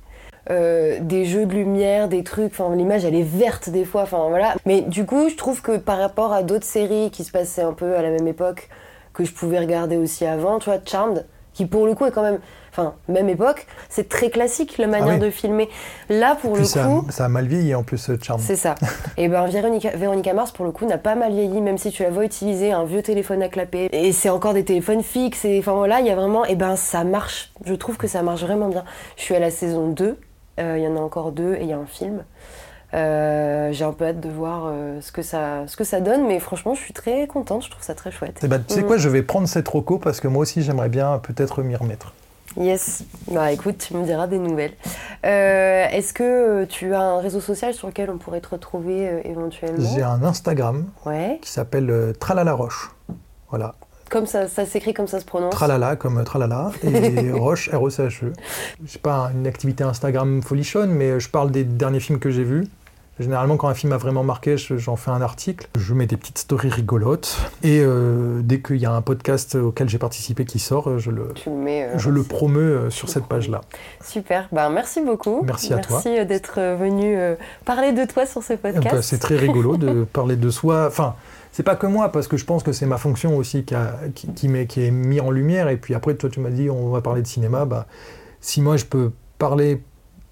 S1: Euh, des jeux de lumière, des trucs, enfin l'image elle est verte des fois, enfin voilà. Mais du coup je trouve que par rapport à d'autres séries qui se passaient un peu à la même époque, que je pouvais regarder aussi avant, tu vois, Charmed, qui pour le coup est quand même, enfin, même époque, c'est très classique la manière
S2: Ah oui.
S1: de filmer. Là, pour
S2: Puis
S1: le
S2: ça,
S1: coup,
S2: ça a mal vieilli en plus, ce charme.
S1: c'est ça. Et ben Véronica, Véronica Mars, pour le coup, n'a pas mal vieilli, même si tu la vois utiliser un vieux téléphone à clapper. Et c'est encore des téléphones fixes. Et enfin voilà, il y a vraiment. Et ben ça marche. Je trouve que ça marche vraiment bien. Je suis à la saison 2. Euh, Il y en a encore deux et il y a un film. Euh, J'ai un peu hâte de voir euh, ce, que ça, ce que ça donne, mais franchement, je suis très contente. Je trouve ça très chouette.
S2: Eh ben, tu sais
S1: Mm.
S2: quoi, je vais prendre cette roco parce que moi aussi j'aimerais bien peut-être m'y remettre.
S1: Yes. Bah écoute, tu me diras des nouvelles. Euh, Est-ce que tu as un réseau social sur lequel on pourrait te retrouver éventuellement?
S2: J'ai un Instagram
S1: Ouais.
S2: qui s'appelle Tralala Roche. Voilà,
S1: Comme ça, ça s'écrit comme ça se prononce.
S2: Tralala comme euh, Tralala et Roche R-O-C-H-E. J'ai pas une activité Instagram folichonne, mais je parle des derniers films que j'ai vus. Généralement, quand un film m'a vraiment marqué, je- j'en fais un article. Je mets des petites stories rigolotes. Et euh, dès qu'il y a un podcast auquel j'ai participé qui sort, je le,
S1: Tu le mets. euh,
S2: je le promeux euh, sur cette page-là.
S1: Super. Ben, merci beaucoup.
S2: Merci à toi.
S1: Merci euh, d'être euh, venu euh, parler de toi sur ce
S2: Eh
S1: podcast.
S2: ben, c'est très rigolo de parler de soi. Enfin, c'est pas que moi, parce que je pense que c'est ma fonction aussi qui, a- qui, qui m'est- qui est mis en lumière. Et puis après, toi, tu m'as dit, on va parler de cinéma. Bah, si moi, je peux parler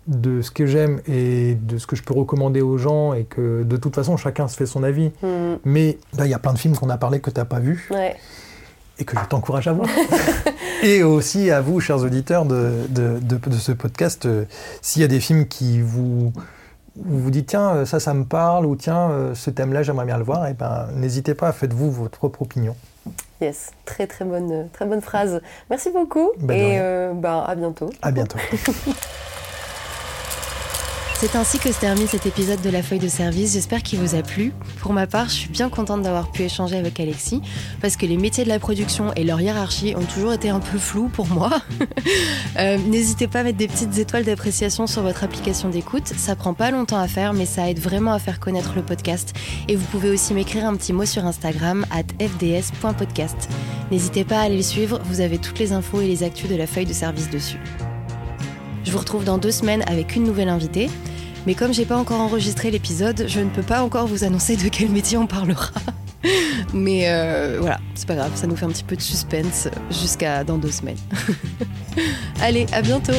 S2: de ce que j'aime et de ce que je peux recommander aux gens, et que de toute façon, chacun se fait son avis.
S1: Hmm,
S2: Mais là, il y a plein de films qu'on a parlé que tu n'as pas vus
S1: ouais.
S2: et que je t'encourage à voir. et aussi à vous, chers auditeurs de, de, de- de ce podcast, euh, s'il y a des films qui vous vous vous dites tiens euh, ça ça me parle ou tiens euh, ce thème-là j'aimerais bien le voir, et ben n'hésitez pas, faites-vous votre propre opinion.
S1: Yes. Très très bonne, très bonne phrase. Merci beaucoup.
S2: Ben, de
S1: et euh, ben, à bientôt.
S2: À bientôt.
S3: C'est ainsi que se termine cet épisode de La Feuille de Service. J'espère qu'il vous a plu. Pour ma part, je suis bien contente d'avoir pu échanger avec Alexis parce que les métiers de la production et leur hiérarchie ont toujours été un peu flous pour moi. Euh, N'hésitez pas à mettre des petites étoiles d'appréciation sur votre application d'écoute. Ça prend pas longtemps à faire, mais ça aide vraiment à faire connaître le podcast. Et vous pouvez aussi m'écrire un petit mot sur Instagram at fds.podcast. N'hésitez pas à aller le suivre, vous avez toutes les infos et les actus de la feuille de service dessus. Je vous retrouve dans deux semaines avec une nouvelle invitée. Mais comme j'ai pas encore enregistré l'épisode, je ne peux pas encore vous annoncer de quel métier on parlera. Mais euh, voilà, c'est pas grave, ça nous fait un petit peu de suspense jusqu'à dans deux semaines. Allez, à bientôt